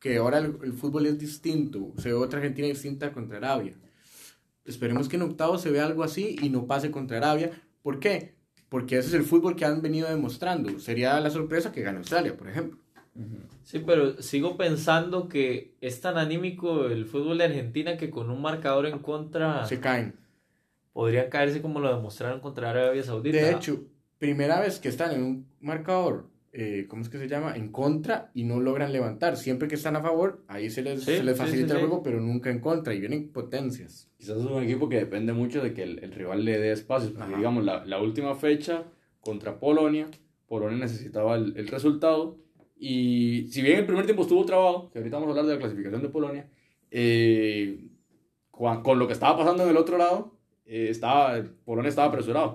que ahora el, el fútbol es distinto, se ve otra Argentina distinta contra Arabia. Esperemos que en octavos se vea algo así y no pase contra Arabia. ¿Por qué? Porque ese es el fútbol que han venido demostrando. Sería la sorpresa que gane Australia, por ejemplo. Sí, pero sigo pensando que es tan anímico el fútbol de Argentina que con un marcador en contra Se caen. podrían caerse como lo demostraron contra Arabia Saudita. De hecho, primera vez que están en un marcador, eh, ¿cómo es que se llama? En contra y no logran levantar. Siempre que están a favor, ahí se les, Sí, se les facilita sí, el sí. juego, pero nunca en contra y vienen potencias. Quizás es un equipo que depende mucho de que el, el rival le dé espacios. Porque, Ajá. digamos, la, la última fecha contra Polonia, Polonia necesitaba el, el resultado. Y si bien el primer tiempo estuvo trabado, que ahorita vamos a hablar de la clasificación de Polonia, eh, con, con lo que estaba pasando en el otro lado, eh, estaba, Polonia estaba apresurado.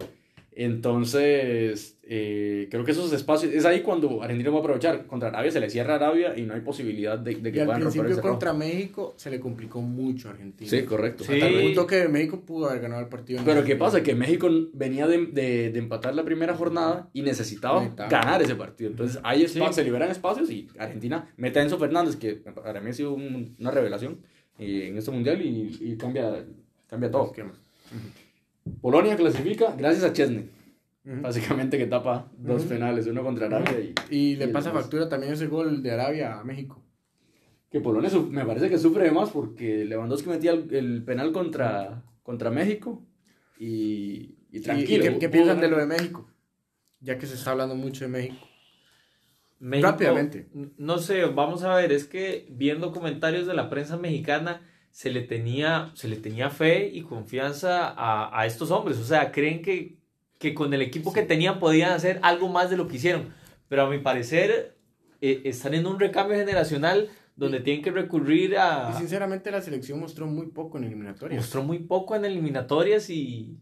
Entonces, eh, creo que esos espacios, es ahí cuando Argentina va a aprovechar. Contra Arabia se le cierra a Arabia y no hay posibilidad de, de que Y al puedan romper principio ese rojo. contra México se le complicó mucho a Argentina. Sí, correcto. Sí. Hasta el punto que México pudo haber ganado el partido. en Pero ¿qué pasa? Que México venía de, de, de empatar la primera jornada y necesitaba ganar ese partido. Entonces, hay Sí. se liberan espacios y Argentina mete a Enzo Fernández, que para mí ha sido un- una revelación eh, en este mundial y, y cambia, cambia todo. Esquema. Polonia clasifica gracias a Chesney, básicamente que tapa dos penales, uno contra Arabia y, Y le pasa demás. factura también ese gol de Arabia a México. Que Polonia me parece que sufre de más porque Lewandowski metía el, el penal contra, contra México y, y ¿Y- tranquilo. ¿Y qué, piensan de lo de México? Ya que se está hablando mucho de México. México, Rápidamente. No sé, vamos a ver, es que viendo comentarios de la prensa mexicana se le tenía, se le tenía fe y confianza a, a estos hombres. O sea, creen que, que con el equipo que tenían podían hacer algo más de lo que hicieron. Pero a mi parecer eh, están en un recambio generacional donde tienen que recurrir Y a... sinceramente la selección mostró muy poco en eliminatorias. Mostró muy poco en eliminatorias y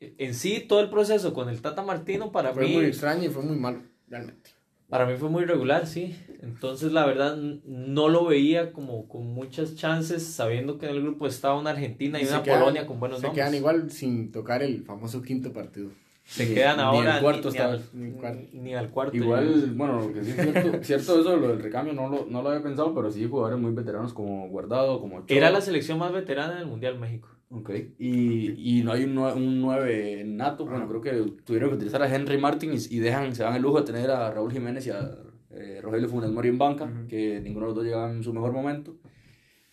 en sí todo el proceso con el Tata Martino para Fue mí... muy extraño y fue muy malo, realmente. Para mí fue muy regular, sí. Entonces, la verdad, no lo veía como con muchas chances, sabiendo que en el grupo estaba una Argentina y, se una quedan- Polonia con buenos Se nombres. quedan igual sin tocar el famoso quinto partido. Se Ni- quedan ni ahora cuarto ni, al, ni cuarto. ni al cuarto. Igual, bueno, lo que sí es cierto, cierto eso, lo del recambio, no lo, no lo había pensado, pero sí jugadores muy veteranos como Guardado, como Ochoa. Era la selección más veterana del Mundial México. Ok, y, y no hay un, nue- un 9 nato, bueno, creo que tuvieron que utilizar a Henry Martin y, y dejan, se dan el lujo de tener a Raúl Jiménez y a eh, Rogelio Funes Mori en banca, que ninguno de los dos llegaba en su mejor momento.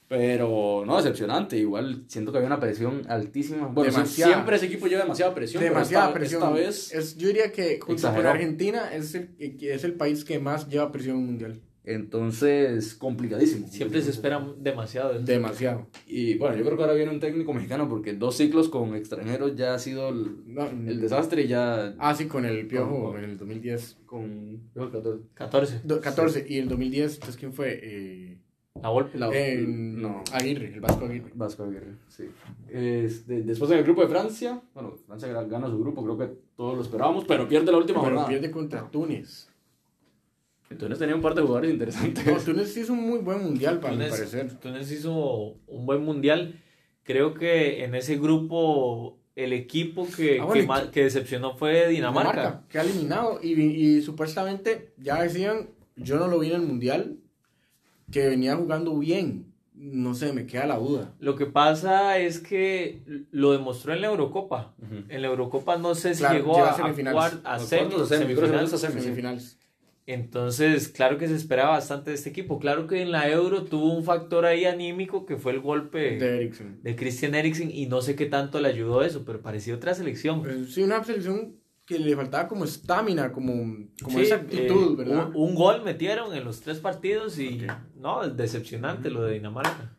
Pero no, decepcionante. Igual siento que había una presión altísima. Bueno, Demasiada. siempre ese equipo lleva demasiada presión. Demasiada esta- presión. Esta vez, Es, yo diría que junto Exageró. con Argentina es el, es el país que más lleva presión mundial. Entonces, complicadísimo. Siempre se espera demasiado. de eso. Demasiado. Y bueno, yo creo que ahora viene un técnico mexicano porque dos ciclos con extranjeros ya ha sido el, No, el desastre y ya Ah, sí, con el Piojo Con- en el 2010. con... yo creo que- 14. Do- 14 y el 2010, entonces ¿quién fue? Eh, La Volpe. La- eh, no. Aguirre, el Vasco Aguirre. Vasco Aguirre, sí. Este, después en el grupo de Francia, bueno, Francia gana su grupo, creo que todos lo esperábamos, pero pierde la última Pero jornada. pierde contra Túnez. Entonces tenía un par de jugadores interesantes. No, Túnez hizo un muy buen mundial, para mi Túnez, parecer. Túnez hizo un buen mundial. Creo que en ese grupo el equipo que, Ah, bueno, que, y- más- que decepcionó fue Dinamarca. Que ha eliminado. Y, y supuestamente ya decían, yo no lo vi en el mundial, que venía jugando bien. No sé, me queda la duda. Lo que pasa es que lo demostró en la Eurocopa. En la Eurocopa no sé si Claro, llegó a, a semifinales. a. Semifinales. Entonces, claro que se esperaba bastante de este equipo. Claro que en la Euro tuvo un factor ahí anímico que fue el golpe De Eriksen. de Christian Eriksen y no sé qué tanto le ayudó eso, pero parecía otra selección. Pues, sí, una selección que le faltaba como estamina, como, como Sí, esa actitud, eh, ¿verdad? Un, un gol metieron en los tres partidos y no, es decepcionante lo de Dinamarca.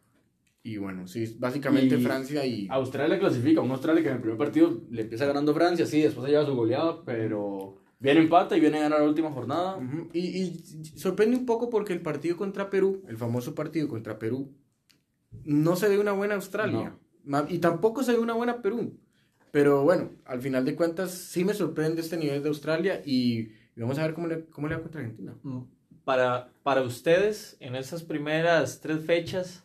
Y bueno, sí, básicamente Y- Francia y... Australia clasifica, un Australia que en el primer partido le empieza ganando Francia, sí, después se lleva su goleada, pero viene empate y viene a ganar la última jornada. Y, y sorprende un poco porque el partido contra Perú, el famoso partido contra Perú, no se ve una buena Australia. Y tampoco se ve una buena Perú. Pero bueno, al final de cuentas sí me sorprende este nivel de Australia y, vamos a ver cómo le, cómo le va contra Argentina. Mm, Para, para ustedes, en esas primeras tres fechas,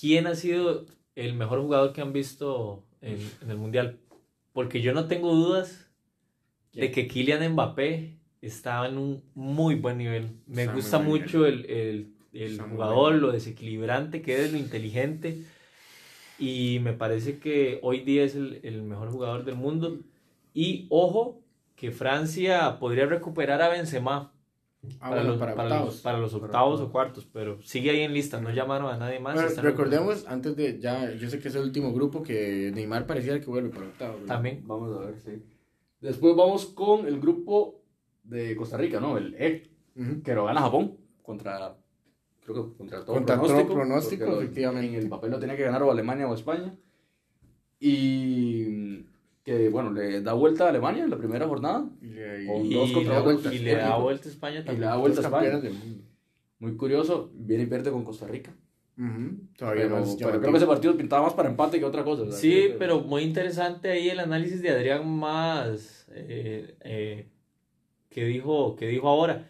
¿quién ha sido el mejor jugador que han visto en, en el Mundial? Porque yo no tengo dudas de que Kylian Mbappé está en un muy buen nivel. Me Está gusta mucho el, el, el jugador, lo desequilibrante que es, lo inteligente. Y me parece que hoy día es el, el mejor jugador del mundo. Y ojo, que Francia podría recuperar a Benzema Ah, para, bueno, los, para para octavos. los- para los octavos o cuartos, pero sigue ahí en lista, no llamaron a nadie más. Bueno, recordemos, antes de ya, yo sé que es el último grupo que Neymar pareciera que vuelve para octavos. ¿verdad? También. Vamos a ver, sí. Después vamos con el grupo de Costa Rica, ¿no? El E, que lo gana Japón contra, creo que contra todo Contra todo pronóstico. pronóstico, porque lo- efectivamente. En el papel lo tenía que ganar o Alemania o España. Y que, bueno, le da vuelta a Alemania en la primera jornada. Y Con Y, dos contra le- dos vueltas. y le da vuelta a España Y le también. da vuelta a España. Muy curioso, viene y pierde con Costa Rica. Todavía pero, pero creo que ese partido pintaba más para empate que otra cosa. Sí, pero muy interesante ahí el análisis de Adrián más eh, eh, que dijo que dijo ahora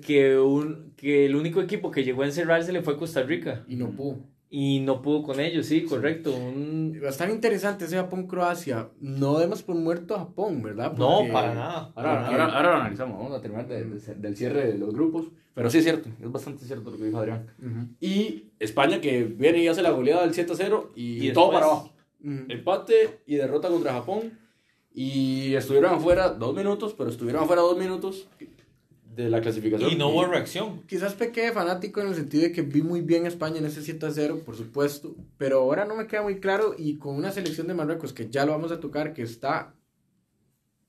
que un que el único equipo que llegó a encerrarse le fue Costa Rica. Y no pudo y no pudo con ellos, sí, correcto. Un... Bastante interesante ese Japón-Croacia. No demos por muerto a Japón, ¿verdad? No, para nada. Ahora, ahora, lo analizamos, vamos a terminar del cierre de los grupos. Pero sí es cierto, es bastante cierto lo que dijo Adrián. Y España que viene y hace la goleada del 7-0 y, todo para abajo. Empate y derrota contra Japón. Y estuvieron afuera dos minutos, pero estuvieron afuera dos minutos de la clasificación. Y no hubo reacción. Quizás pequé de fanático en el sentido de que vi muy bien a España en ese 7 0, por supuesto, pero ahora no me queda muy claro y con una selección de Marruecos que ya lo vamos a tocar, que está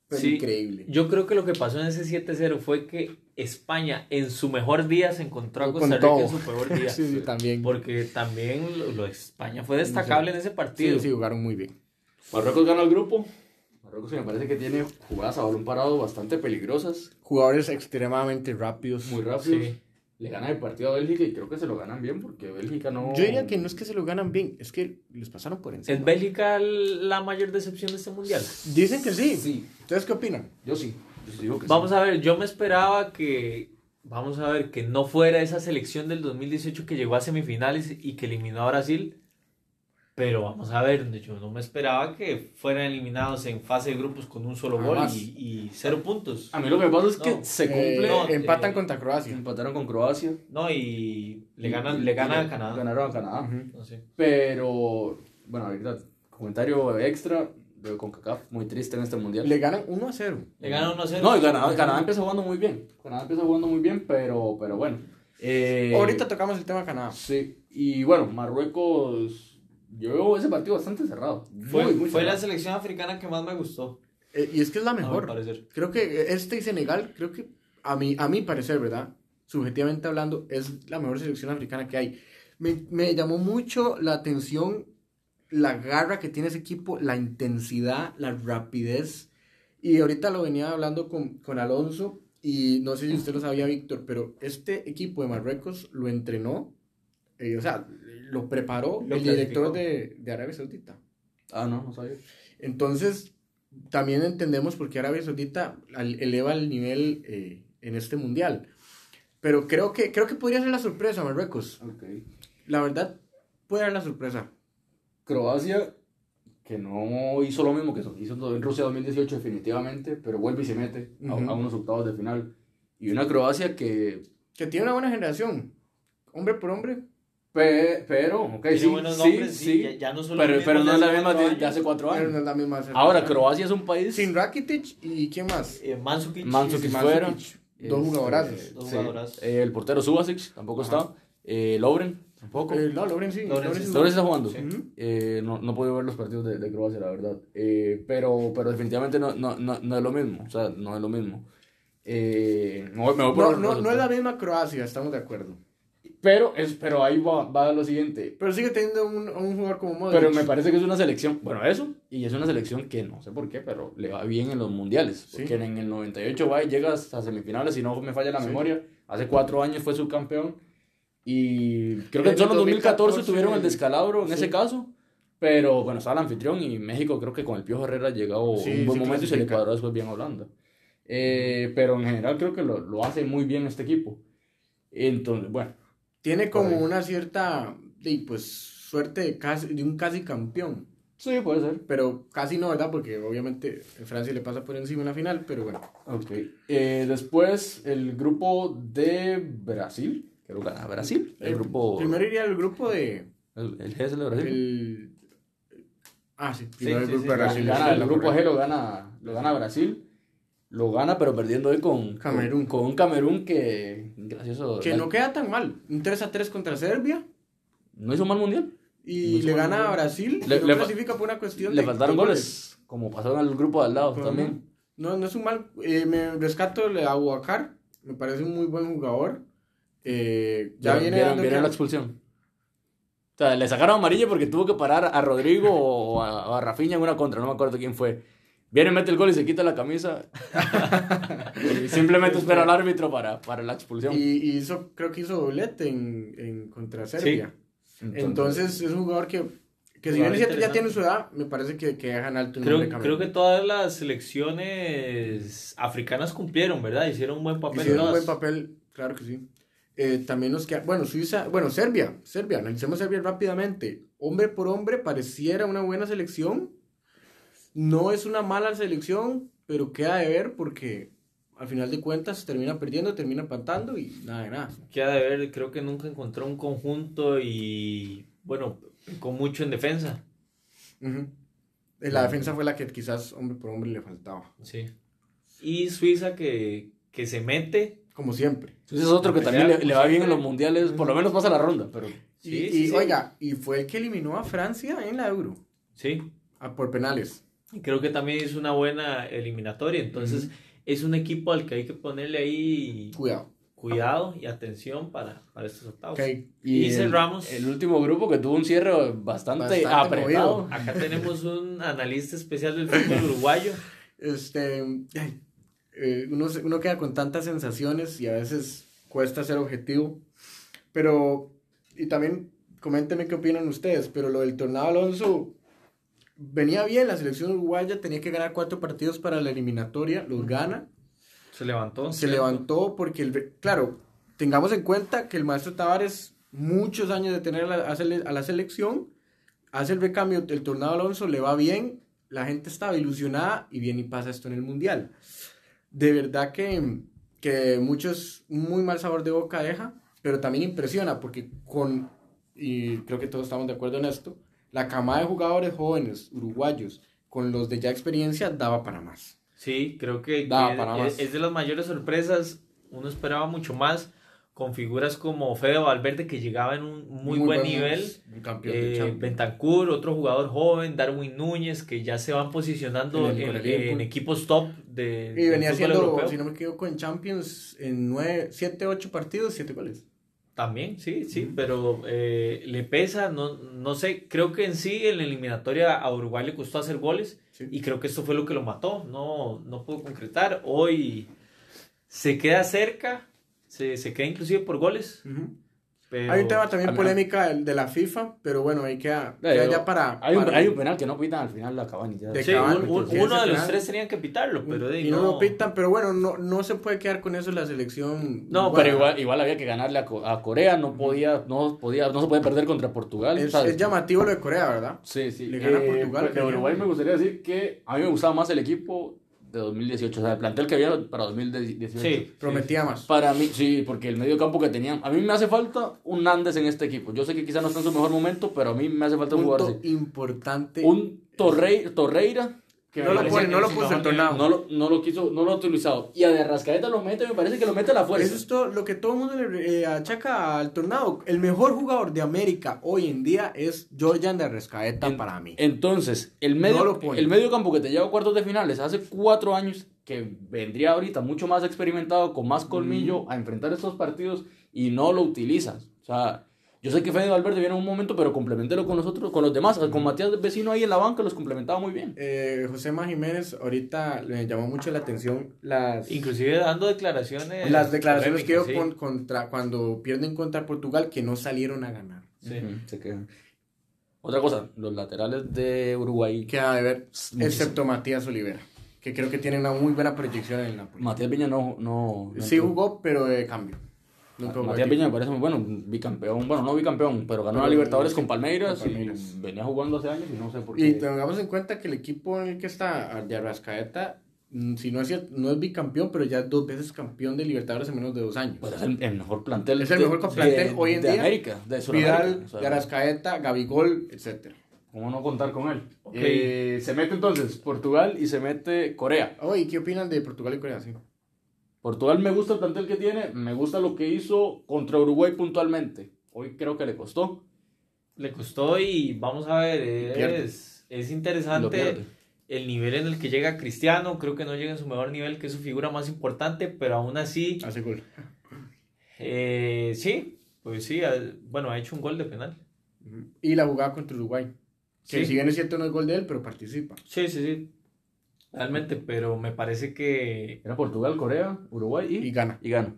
pues, increíble. Yo creo que lo que pasó en ese 7-0 fue que España en su mejor día se encontró a Costa Rica en su peor día. sí, sí, también. Porque también lo, España fue destacable en ese partido. Sí, sí, jugaron muy bien. Marruecos gana el grupo, Marruecos me parece que tiene jugadas a balón parado bastante peligrosas. Jugadores extremadamente rápidos. Muy rápidos. Le gana el partido a Bélgica y creo que se lo ganan bien porque Bélgica no... Yo diría que no es que se lo ganan bien, es que les pasaron por encima. ¿Es Bélgica la mayor decepción de este mundial? Dicen que sí. Sí. ¿Ustedes qué opinan? Yo sí. Vamos a ver, yo me esperaba que... Vamos a ver, que no fuera esa selección del 2018 que llegó a semifinales y que eliminó a Brasil pero vamos a ver, yo no me esperaba que fueran eliminados en fase de grupos con un solo gol y, y, cero puntos. A mí lo que pasa es que se cumple. Eh, empatan eh, contra Croacia. Empataron con Croacia. No, y le ganan, le ganan a Canadá. Ganaron a Canadá. Pero, bueno, ahorita, comentario extra de CONCACAF, muy triste en este mundial. Le ganan 1 a 0. Le ganan 1 a 0. No, y Canadá, Canadá empieza jugando muy bien. Canadá empieza jugando muy bien, pero, pero bueno. Eh, Ahorita tocamos el tema de Canadá. Sí, y bueno, Marruecos yo veo ese partido bastante cerrado. Fue, fue la selección africana que más me gustó. Eh, y es que es la mejor. Creo que este y Senegal, creo que a mi, a mi parecer, ¿verdad? Subjetivamente hablando, es la mejor selección africana que hay. Me, me llamó mucho la atención la garra que tiene ese equipo, la intensidad, la rapidez. Y ahorita lo venía hablando con, con Alonso y no sé si usted lo sabía, Víctor, pero este equipo de Marruecos lo entrenó, eh, o sea, lo preparó el director de, de, Arabia Saudita. Ah, no, no sabía. Entonces, también entendemos por qué Arabia Saudita eleva el nivel eh, en este mundial. Pero creo que, creo que podría ser la sorpresa, Marruecos. Okay. La verdad, puede ser la sorpresa. Croacia, que no hizo lo mismo que hizo en Rusia 2018 definitivamente, pero vuelve y se mete a, a, unos octavos de final. Y una Croacia que... Que tiene una buena generación. Hombre por hombre, pero, ok, sí, sí, sí, Ya, no pero, pero no es la misma de, hace cuatro años. no es la misma Ahora, Croacia es un país... Sin Rakitic y ¿quién más? Eh, Mandzukic. Mandzukic fueron. Dos jugadorazos. Dos jugadorazos. Eh, el portero Subasic tampoco está. Eh, Lovren tampoco. Eh, no, Lovren sí. Lovren, está jugando. Eh, no, no he podido ver los partidos de, de Croacia, la verdad. Eh, pero, pero definitivamente no, no, no, no, es lo mismo. O sea, no es lo mismo. Eh, me voy, me voy por no, no, no es la misma Croacia, estamos de acuerdo. Pero, es, pero ahí va, va a lo siguiente. Pero sigue teniendo un, un jugador como Modric. Pero me parece que es una selección, bueno, eso, y es una selección que no sé por qué, pero le va bien en los mundiales. Porque en el 98 va y llega hasta semifinales, si no me falla la memoria. Hace cuatro años fue subcampeón. Y creo que en solo 2014 tuvieron el descalabro en ese caso. Pero bueno, estaba el anfitrión y México creo que con el Piojo Herrera llegó un buen momento y se le cuadró después bien Holanda. Eh, pero en general creo que lo, lo hace muy bien este equipo. Entonces, bueno, tiene como una cierta, pues, suerte de, casi, de un casi campeón. Sí, puede ser. Pero casi no, ¿verdad? Porque obviamente Francia le pasa por encima en la final, pero bueno. Ok. Eh, después el grupo de Brasil. Creo que gana Brasil. El, grupo... Primero iría el grupo de... ¿El, el G es el de Brasil? Ah, sí. Primero el grupo de Brasil. el grupo G lo gana, lo gana Brasil lo gana, pero perdiendo hoy con Camerún. Con, un Camerún que. Gracioso. Que no queda tan mal. Un 3 a 3 contra Serbia. No hizo mal mundial. Y le gana a Brasil. Le, no clasifica por una cuestión le faltaron goles, Como pasó en el grupo de al lado también. No, no es un mal. Eh, me rescato a Aguacar. Me parece un muy buen jugador. Eh, ya, viene, viene la expulsión. O sea, le sacaron amarillo porque tuvo que parar a Rodrigo o a, a Rafinha en una contra, no me acuerdo quién fue. Viene, mete el gol y se quita la camisa. y simplemente espera al árbitro para, para la expulsión. Y, hizo, creo que hizo doblete en, en contra Serbia. Entonces, es un jugador que, que si bien es cierto ya tiene su edad, me parece que, que dejan alto el creo, nombre creo que todas las selecciones africanas cumplieron, ¿verdad? Hicieron un buen papel. Hicieron un buen papel, claro que sí. Eh, también nos queda, bueno, Suiza, bueno, Serbia, Serbia, analicemos Serbia rápidamente. Hombre por hombre, pareciera una buena selección. No es una mala selección, pero queda de ver porque al final de cuentas termina perdiendo, termina empatando y nada de nada. Queda de ver, creo que nunca encontró un conjunto y bueno, con mucho en defensa. La defensa fue la que quizás hombre por hombre le faltaba. Sí. Y Suiza que, que se mete. Como siempre. Suiza es otro que también le, va bien en los mundiales, por lo menos pasa la ronda. Pero... Sí, y, oiga, y fue el que eliminó a Francia en la Euro. Sí. A, por penales. Y creo que también es una buena eliminatoria. Entonces, es un equipo al que hay que ponerle ahí cuidado, cuidado y atención para, para estos octavos. Y, cerramos el, último grupo que tuvo un cierre bastante, apretado. Acá tenemos un analista especial del fútbol uruguayo. Este, eh, uno, uno queda con tantas sensaciones y a veces cuesta ser objetivo. Pero, y también coméntenme qué opinan ustedes, pero lo del Tornado Alonso venía bien, la selección uruguaya tenía que ganar cuatro partidos para la eliminatoria, los gana. Se levantó. Se levantó porque, el, claro, tengamos en cuenta que el maestro Tavares, muchos años de tener a la, a la selección, hace el recambio, el Tornado Alonso le va bien, la gente estaba ilusionada y viene y pasa esto en el Mundial. De verdad que, que muchos, muy mal sabor de boca deja, pero también impresiona porque con, y creo que todos estamos de acuerdo en esto, la camada de jugadores jóvenes uruguayos con los de ya experiencia daba para más. Sí, creo que, es, de las mayores sorpresas. Uno esperaba mucho más con figuras como Fede Valverde que llegaba en un muy, buen nivel, eh, Bentancur, otro jugador joven, Darwin Núñez que ya se van posicionando en, equipos top de y venía siendo, si no me equivoco, en Champions en 9, 7, 8 partidos, 7 goles. También, sí, sí, pero eh, le pesa, no, no sé, creo que en sí en la eliminatoria a Uruguay le costó hacer goles y creo que esto fue lo que lo mató, no, no pudo concretar, hoy se queda cerca, se, se queda inclusive por goles, hay un tema también polémica de la FIFA, pero bueno, ahí queda, ya para... Hay un, hay un, penal que no pitan al final la Cavani. sí, uno de los tres tenían que pitarlo, pero de, y no, lo pitan, pero bueno, no, no se puede quedar con eso la selección. No, pero igual, igual había que ganarle a, Corea, no podía, no podía, no se puede perder contra Portugal. Es, es llamativo lo de Corea, ¿verdad? Sí, sí. Le gana a eh, Portugal. Pero Uruguay me gustaría decir que a mí me gustaba más el equipo de 2018. O sea, el plantel que había para 2018. Sí, prometía más. Para mí, sí, porque el medio campo que tenían. A mí me hace falta un Nández en este equipo. Yo sé que quizás no está en su mejor momento, pero a mí me hace falta un jugador importante. Un Torreira no, lo pone, no lo puso el tornado. No lo, no lo quiso, no lo ha utilizado. Y a de Rascaeta lo mete, me parece que lo mete a la fuerza. Eso es todo, lo que todo el mundo le eh, achaca al tornado. El mejor jugador de América hoy en día es Georgian de Rascaeta para mí. Entonces, el medio, el medio campo que te lleva a cuartos de finales hace cuatro años, que vendría ahorita mucho más experimentado, con más colmillo, a enfrentar estos partidos y no lo utilizas. O sea, yo sé que Fede Valverde viene en un momento, pero complementelo con nosotros, con los demás. Con Matías Vecino ahí en la banca los complementaba muy bien. Eh, José Má Jiménez ahorita le llamó mucho la atención las... Inclusive dando declaraciones... Las declaraciones que dio contra, cuando pierden contra Portugal que no salieron a ganar. Sí, se quedan. Otra cosa, los laterales de Uruguay... Queda de ver, excepto Matías Olivera que creo que tiene una muy buena proyección en el Napoli. Matías Viña no... no, sí jugó, pero de cambio. Matías Piña me parece muy bueno, bicampeón, bueno, no bicampeón, pero ganó la Libertadores con Palmeiras, y venía jugando hace años y no sé por qué. Y tengamos en cuenta que el equipo en el que está de Arrascaeta, mm, si no es, no es bicampeón, pero ya dos veces campeón de Libertadores en menos de dos años. Pues es el, mejor plantel. Es el mejor plantel hoy en de día. América, de Vidal, de Arrascaeta, Gabigol, etc. ¿Cómo no contar con él? Eh, se mete entonces Portugal y se mete Corea. Oye, ¿qué opinan de Portugal y Corea? Sí. Portugal me gusta el plantel que tiene, me gusta lo que hizo contra Uruguay puntualmente. Hoy creo que le costó. Le costó y vamos a ver, es, es interesante el nivel en el que llega Cristiano. Creo que no llega en su mejor nivel, que es su figura más importante, pero aún así. Hace gol. Eh, sí, pues sí, bueno, ha hecho un gol de penal. Y la jugada contra Uruguay. Que si bien es cierto no es gol de él, pero participa. Sí, sí, sí. Realmente, pero me parece que... Era Portugal, Corea, Uruguay y, y Ghana. Y Ghana.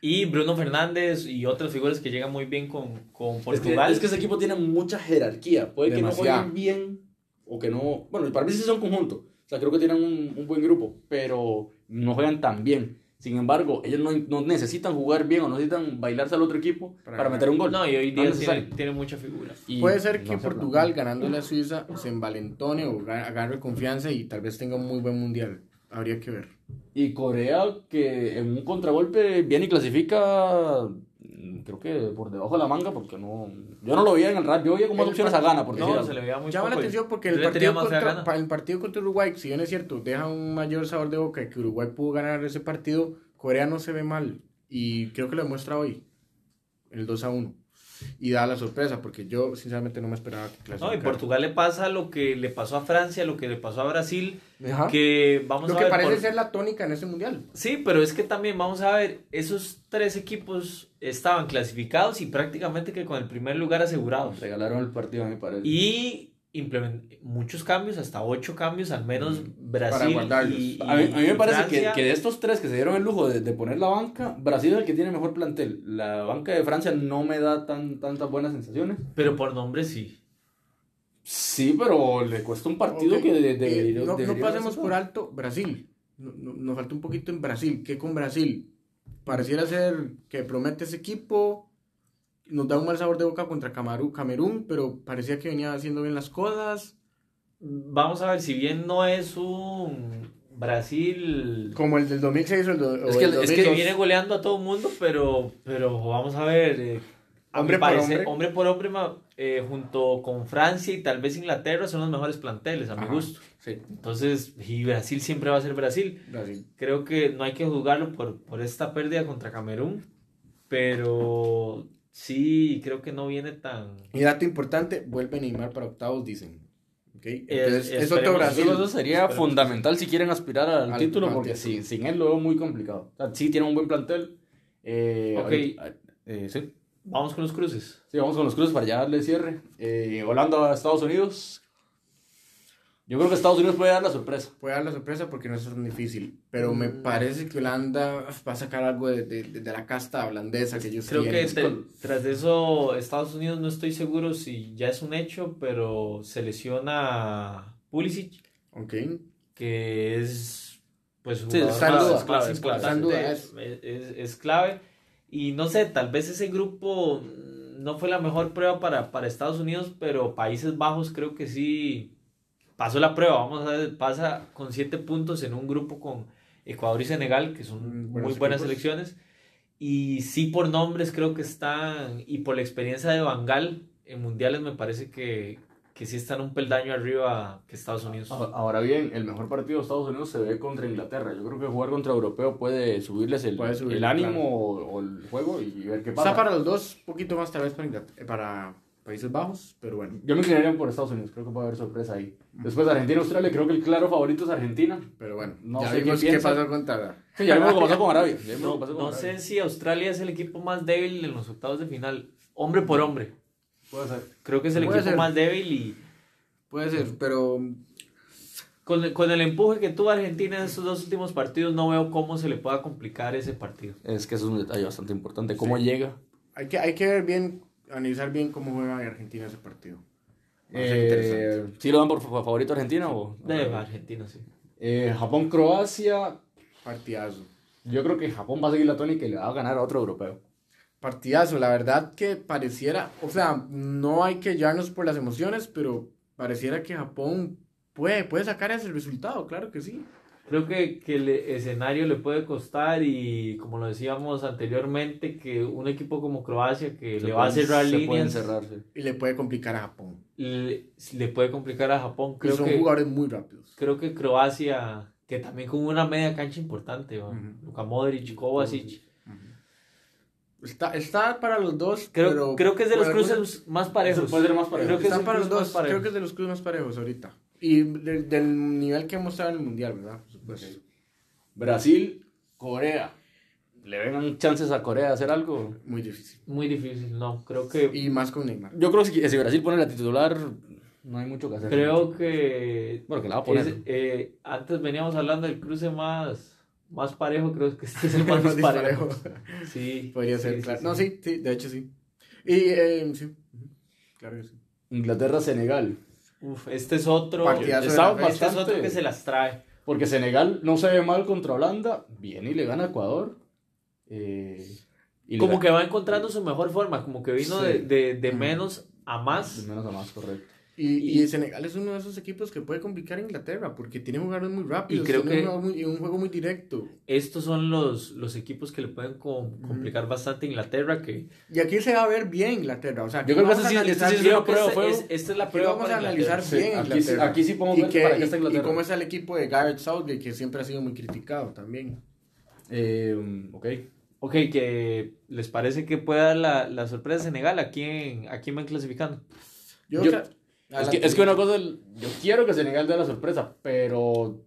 Y Bruno Fernández y otras figuras que llegan muy bien con, con Es que, Portugal. es que ese equipo tiene mucha jerarquía. Puede que no jueguen bien o que no. Bueno, para mí sí son conjunto. O sea, creo que tienen un, un buen grupo, pero no juegan tan bien. Sin embargo, ellos no, no necesitan jugar bien o no necesitan bailarse al otro equipo Para meter un gol. No, y hoy No día es tiene, tiene mucha figura. Y Puede ser no que. Portugal, ganándole a Suiza, se envalentone o ga- agarre confianza y tal vez tenga un muy buen mundial. Habría que ver. Y Corea, que en un contragolpe viene y clasifica, creo que por debajo de la manga, porque no. Yo no lo veía en el rap, yo veía como opciones a gana, por decir No, se le veía muy Llama la atención porque el partido, contra, el partido contra Uruguay, si bien es cierto, deja un mayor sabor de boca que Uruguay pudo ganar ese partido, Corea no se ve mal. Y creo que lo demuestra hoy, el 2 a 1. Y da la sorpresa, porque yo sinceramente no me esperaba que No, y clasificara. Portugal le pasa lo que le pasó a Francia, lo que le pasó a Brasil, Ajá. que vamos Lo a que ver. parece por- ser la tónica en ese mundial. Sí, pero es que también vamos a ver, esos tres equipos estaban clasificados y prácticamente que con el primer lugar asegurados. Regalaron el partido, me parece. Y implement- muchos cambios, hasta ocho cambios, al menos Para Brasil guardarlos. y, A mí, a mí y me parece que, que de estos tres que se dieron el lujo de, de poner la banca, Brasil es el que tiene mejor plantel. La banca de Francia no me da tan, tantas buenas sensaciones. Pero por nombre sí. Sí, pero le cuesta un partido que de, Eh, debería- no, no pasemos por alto Brasil. No- no- nos falta un poquito en Brasil. ¿Qué con Brasil? Pareciera ser que promete ese equipo. Nos da un mal sabor de boca contra Camerún, Camerún pero parecía que venía haciendo bien las cosas. Vamos a ver, si bien no es un Brasil Como el del 2006 o el, do- o Es que- el es que que 2002. viene goleando a todo el mundo, pero, pero vamos a ver. eh, a Hombre mi por parecer, hombre. por hombre, eh, junto con Francia y tal vez Inglaterra son los mejores planteles, a mi gusto. Sí. Entonces, y Brasil siempre va a ser Brasil. Brasil. Creo que no hay que juzgarlo por, por esta pérdida contra Camerún, pero sí, creo que no viene tan... Y dato importante, vuelve Neymar para octavos, dicen. Entonces, es, esperemos. otro Eso, Brasil. eso sería Esperemos. fundamental si quieren aspirar al, Al- título, al porque título. sin, sin él lo veo muy complicado. O sea, sí tiene un buen plantel. Eh, Ok. ahorita- eh, sí. Vamos con los cruces. Sí, vamos con los cruces para ya darle cierre. Eh, Holanda, Estados Unidos. Yo creo que Estados Unidos puede dar la sorpresa. Puede dar la sorpresa porque no es tan difícil. Pero me parece que Holanda va a sacar algo de, de- de la casta holandesa que ellos Creo que tienen. te- tras de eso, Estados Unidos no estoy seguro si ya es un hecho, pero se lesiona Pulisic, Ok. que es pues Sí, más clave, es clave. es, es- es clave. Y no sé, tal vez ese grupo mm, no fue la mejor prueba para, para Estados Unidos, pero Países Bajos creo que sí pasó la prueba. Vamos a ver, pasa con siete puntos en un grupo con Ecuador y Senegal, que son Mm, muy buenas equipos. selecciones. Y sí por nombres creo que están, y por la experiencia de Bangal en mundiales me parece que, que sí están un peldaño arriba que Estados Unidos. Ahora bien, el mejor partido de Estados Unidos se ve contra Inglaterra. Yo creo que jugar contra europeo puede subirles el, Puede subir, el claro. ánimo o, o el juego y ver qué pasa. Está para los dos, poquito más tal vez para, Inglaterra- eh, para Países Bajos, pero bueno. Yo me inclinaría por Estados Unidos, creo que puede haber sorpresa ahí. Después Argentina, Australia, creo que el claro favorito es Argentina. Pero bueno, No ya sé vimos qué qué piensa. pasó contra... Sí, ya vimos lo que pasó con Arabia. No, con Arabia. sé si Australia es el equipo más débil en los octavos de final, hombre por hombre. Puede ser. Creo que es el Puede equipo ser. más débil y Puede ser, pero con el, con el empuje que tuvo Argentina en estos dos últimos partidos no veo cómo se le pueda complicar ese partido. Es que eso es un detalle bastante importante. ¿Cómo llega? hay que, hay que ver bien, analizar bien cómo juega Argentina ese partido. Eh, ¿Sí lo dan por fa- favorito Argentina o...? De Argentina, sí. Eh, Japón-Croacia. Partidazo. Yo creo que Japón va a seguir la tónica y le va a ganar a otro europeo. Partidazo, la verdad que pareciera, o sea, no hay que llevarnos por las emociones, pero pareciera que Japón puede, puede sacar ese resultado, claro que sí. Creo que, que el escenario le puede costar y como lo decíamos anteriormente, que un equipo como Croacia que Se le va a cerrar líneas. Y le puede complicar a Japón. le, le puede complicar a Japón. Y Creo son que, jugadores muy rápidos. creo que Croacia, que también con una media cancha importante. Luka Modric, Kovacic. Está, está para los dos, Creo, pero creo que es de los cruces más parejos. Puede ser más parejo. Creo que es Está el para los dos, creo que es de los clubes más parejos ahorita. Y de- del nivel que mostraron en el mundial, ¿verdad? Supuesto. Brasil, Corea. ¿Le ven chances a Corea de hacer algo? Muy difícil. Muy difícil, no. Creo que Y más con Neymar. Yo creo que si, si Brasil pone la titular, no hay mucho que hacer. creo que Bueno, que la va a poner. es- eh, antes veníamos hablando del cruce más más parejo, creo que este es el más, Más disparejo. Sí. Podría sí, ser, sí, claro. sí. No, sí, sí, de hecho sí. Y, eh, sí, claro que sí. Inglaterra-Senegal. Uf, este es otro. De. Este es bastante- otro que se las trae. Porque Senegal no se ve mal contra Holanda, viene y le gana a Ecuador. eh, y Como que va encontrando su mejor forma, como que vino Sí. de, de, de menos a De más. menos a más, correcto. Y, y Senegal es uno de esos equipos que puede complicar a Inglaterra porque tiene jugadores muy rápidos Y creo que- un, juego muy, un juego muy directo. Estos son los, los equipos que le pueden com- complicar bastante a Inglaterra. Que Y aquí se va a ver bien Inglaterra. O sea, aquí Yo creo que vamos ese a sí- analizar sí es bien- una prueba de esta, es, esta es la prueba vamos a para analizar Inglaterra. Sí, bien aquí, sí- Inglaterra. aquí sí podemos y, ver que- para qué está y- y Inglaterra. cómo es el equipo de Garrett Southgate que siempre ha sido muy criticado también. Eh, ok. Ok, que les parece que puede dar la, la sorpresa Senegal. ¿A quién, ¿A quién van clasificando? Yo, Yo- Es que, es que una cosa, yo quiero que Senegal dé la sorpresa, pero.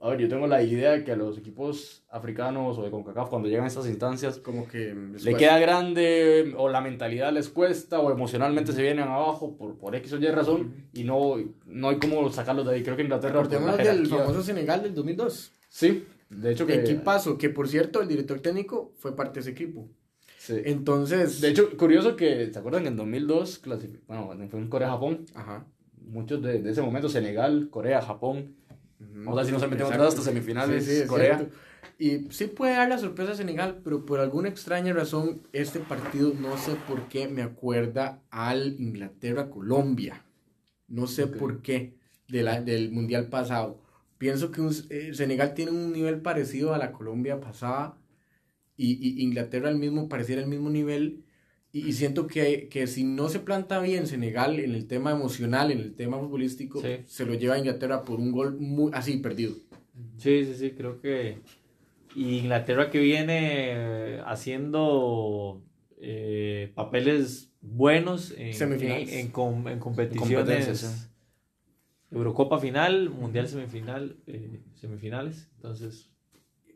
A ver, yo tengo la idea de que a los equipos africanos o de CONCACAF, cuando llegan a estas instancias, como que le queda grande, o la mentalidad les cuesta, o emocionalmente se vienen abajo por, por X o Y razón, y no, no hay cómo sacarlos de ahí. Creo que Inglaterra. Acordémonos del famoso Senegal del 2002. Sí, de hecho que. Equipazo, que por cierto el director técnico fue parte de ese equipo. Sí. Entonces, De hecho, curioso que, ¿se acuerdan que en 2002 clasifi- bueno, fue en Corea-Japón? ajá. Muchos de, de ese momento, Senegal, Corea, Japón. Vamos a ver si no se meten otra hasta semifinales, Sí, sí, es Corea. cierto. Y sí puede dar la sorpresa a Senegal, pero por alguna extraña razón, este partido no sé por qué me acuerda al Inglaterra-Colombia. No sé por qué de la, del Mundial pasado. Pienso que un- eh, Senegal tiene un nivel parecido a la Colombia pasada y, y Inglaterra el mismo, pareciera el mismo nivel. Y, y siento que, que si no se planta bien Senegal en el tema emocional, en el tema futbolístico, Sí. se lo lleva a Inglaterra por un gol muy así perdido. Sí, sí, sí, creo que. Y Inglaterra que viene eh, haciendo eh, papeles buenos en, Semifinales. en, en com- en competiciones. Eurocopa final, Mundial semifinal, eh, semifinales. Entonces,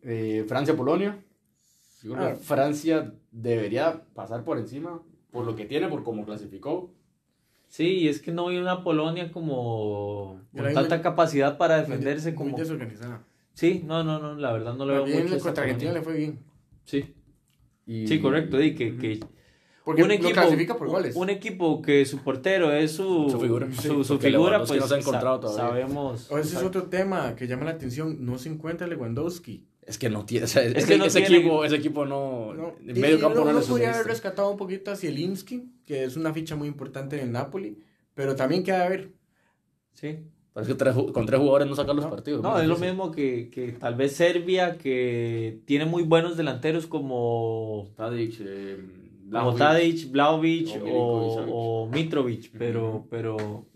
Eh, Francia-Polonia. Yo creo Ah. que Francia debería pasar por encima, por lo que tiene, por cómo clasificó. sí, y es que no hay una Polonia como con tanta muy- capacidad para defenderse muy como. desorganizada. Sí, no, no, no, la verdad no le veo mucho. contra Argentina le fue bien. Sí, Y- sí, correcto, y que, que Porque un lo equipo, clasifica por goles. un equipo que su portero es su, Su figura. su, Sí, su porque figura, Lewandowski pues no se ha encontrado sa- todavía. sabemos. O ese es otro tema que llama la atención. No se encuentra Lewandowski. Es que no tiene. o sea, Es ese, que no ese tiene- equipo, ese equipo no. No. En medio y campo no uno podría haber rescatado un poquito a Zielinski, que es una ficha muy importante en el Napoli. Pero también queda a ver. Sí. Pero es que tres con tres jugadores no sacan los No. partidos. No, es lo mismo que, que tal vez Serbia, que tiene muy buenos delanteros como, Tadic, eh, como. Tadic, Vlaovic o o, Mitrovic, pero, pero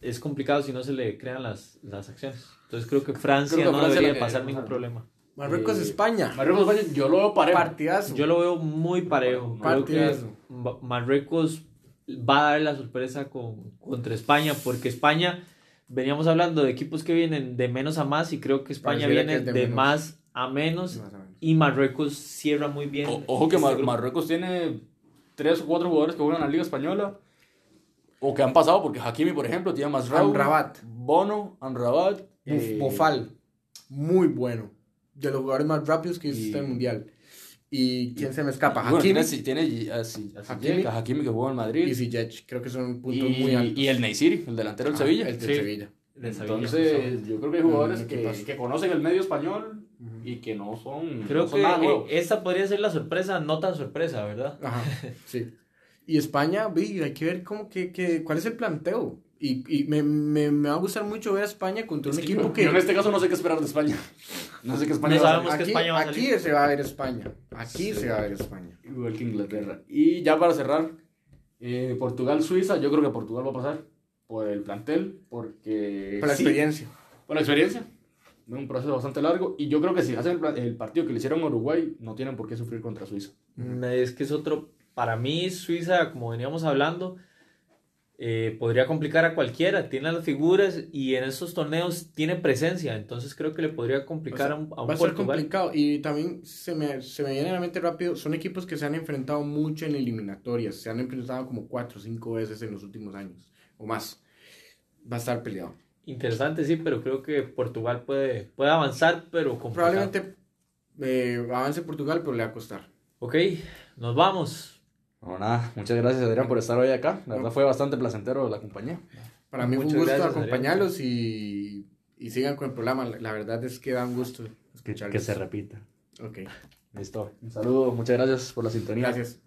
es complicado si no se le crean las, las acciones. Entonces creo que Francia Creo que no Francia debería pasar ningún problema. Marruecos, Eh, España. Marruecos, España, yo lo veo parejo. Partidazo. Yo lo veo muy parejo. Partidazo. Ma- Marruecos va a dar la sorpresa con, contra España, porque España, veníamos hablando de equipos que vienen de menos a más y creo que España Pareciera viene que es de, más a menos Más o menos. y Marruecos cierra muy bien. O- ojo que este Mar-. Marruecos tiene tres o cuatro jugadores que juegan en la Liga Española. O que han pasado, porque Hakimi, por ejemplo, tiene más Amrabat. Bono, Amrabat. Eh, Bofal. Muy bueno. De los jugadores más rápidos que Y- existe en el mundial. ¿Y quién se me escapa? y bueno, Hakimi tiene, tiene a, Si- a Hakimi. Hakimi que juega en Madrid. y Ziyech. Creo que son puntos y, muy altos. y el Neysiri, el delantero del Ah, Sevilla. El del Sí. Sevilla. De Sevilla, Entonces, yo creo que hay jugadores Mm, que, que conocen el medio español y que no son, Creo no son que nada eh, esta podría ser la sorpresa, no tan sorpresa, ¿verdad? Ajá, sí. Y España, vi, hay que ver cómo que, que, cuál es el planteo. Y, y me, me, me va a gustar mucho ver a España contra un Es que equipo yo- que... yo en este caso no sé qué esperar de España. No sé qué España No va a sabemos que aquí, España va a aquí se va a ver España. Aquí Sí. se va a ver España. Igual que Inglaterra. Y ya para cerrar, eh, Portugal-Suiza, yo creo que Portugal va a pasar por el plantel, porque... Por la sí, experiencia. Por la experiencia. Es un proceso bastante largo. Y yo creo que si hacen el, el partido que le hicieron a Uruguay, no tienen por qué sufrir contra Suiza. Mm, Es que es otro, para mí Suiza, como veníamos hablando, eh, podría complicar a cualquiera, tiene las figuras y en esos torneos tiene presencia, entonces creo que le podría complicar a un, a un va a ser complicado. Y también se me, se me viene a la mente rápido, son equipos que se han enfrentado mucho en eliminatorias. Se han enfrentado como cuatro o cinco veces en los últimos años. O más. Va a estar peleado. interesante, sí, pero creo que Portugal puede, puede avanzar, pero complicado. Probablemente eh, avance Portugal, pero le va a costar. Ok, nos vamos. No, nada, muchas gracias Adrián por estar hoy acá. La verdad fue bastante placentero la compañía. Para mí fue un gusto gracias, acompañarlos y, y sigan con el programa. La verdad es que da un gusto Que, escucharlos. que se repita. Ok, Listo. Un saludo, muchas gracias por la sintonía. gracias.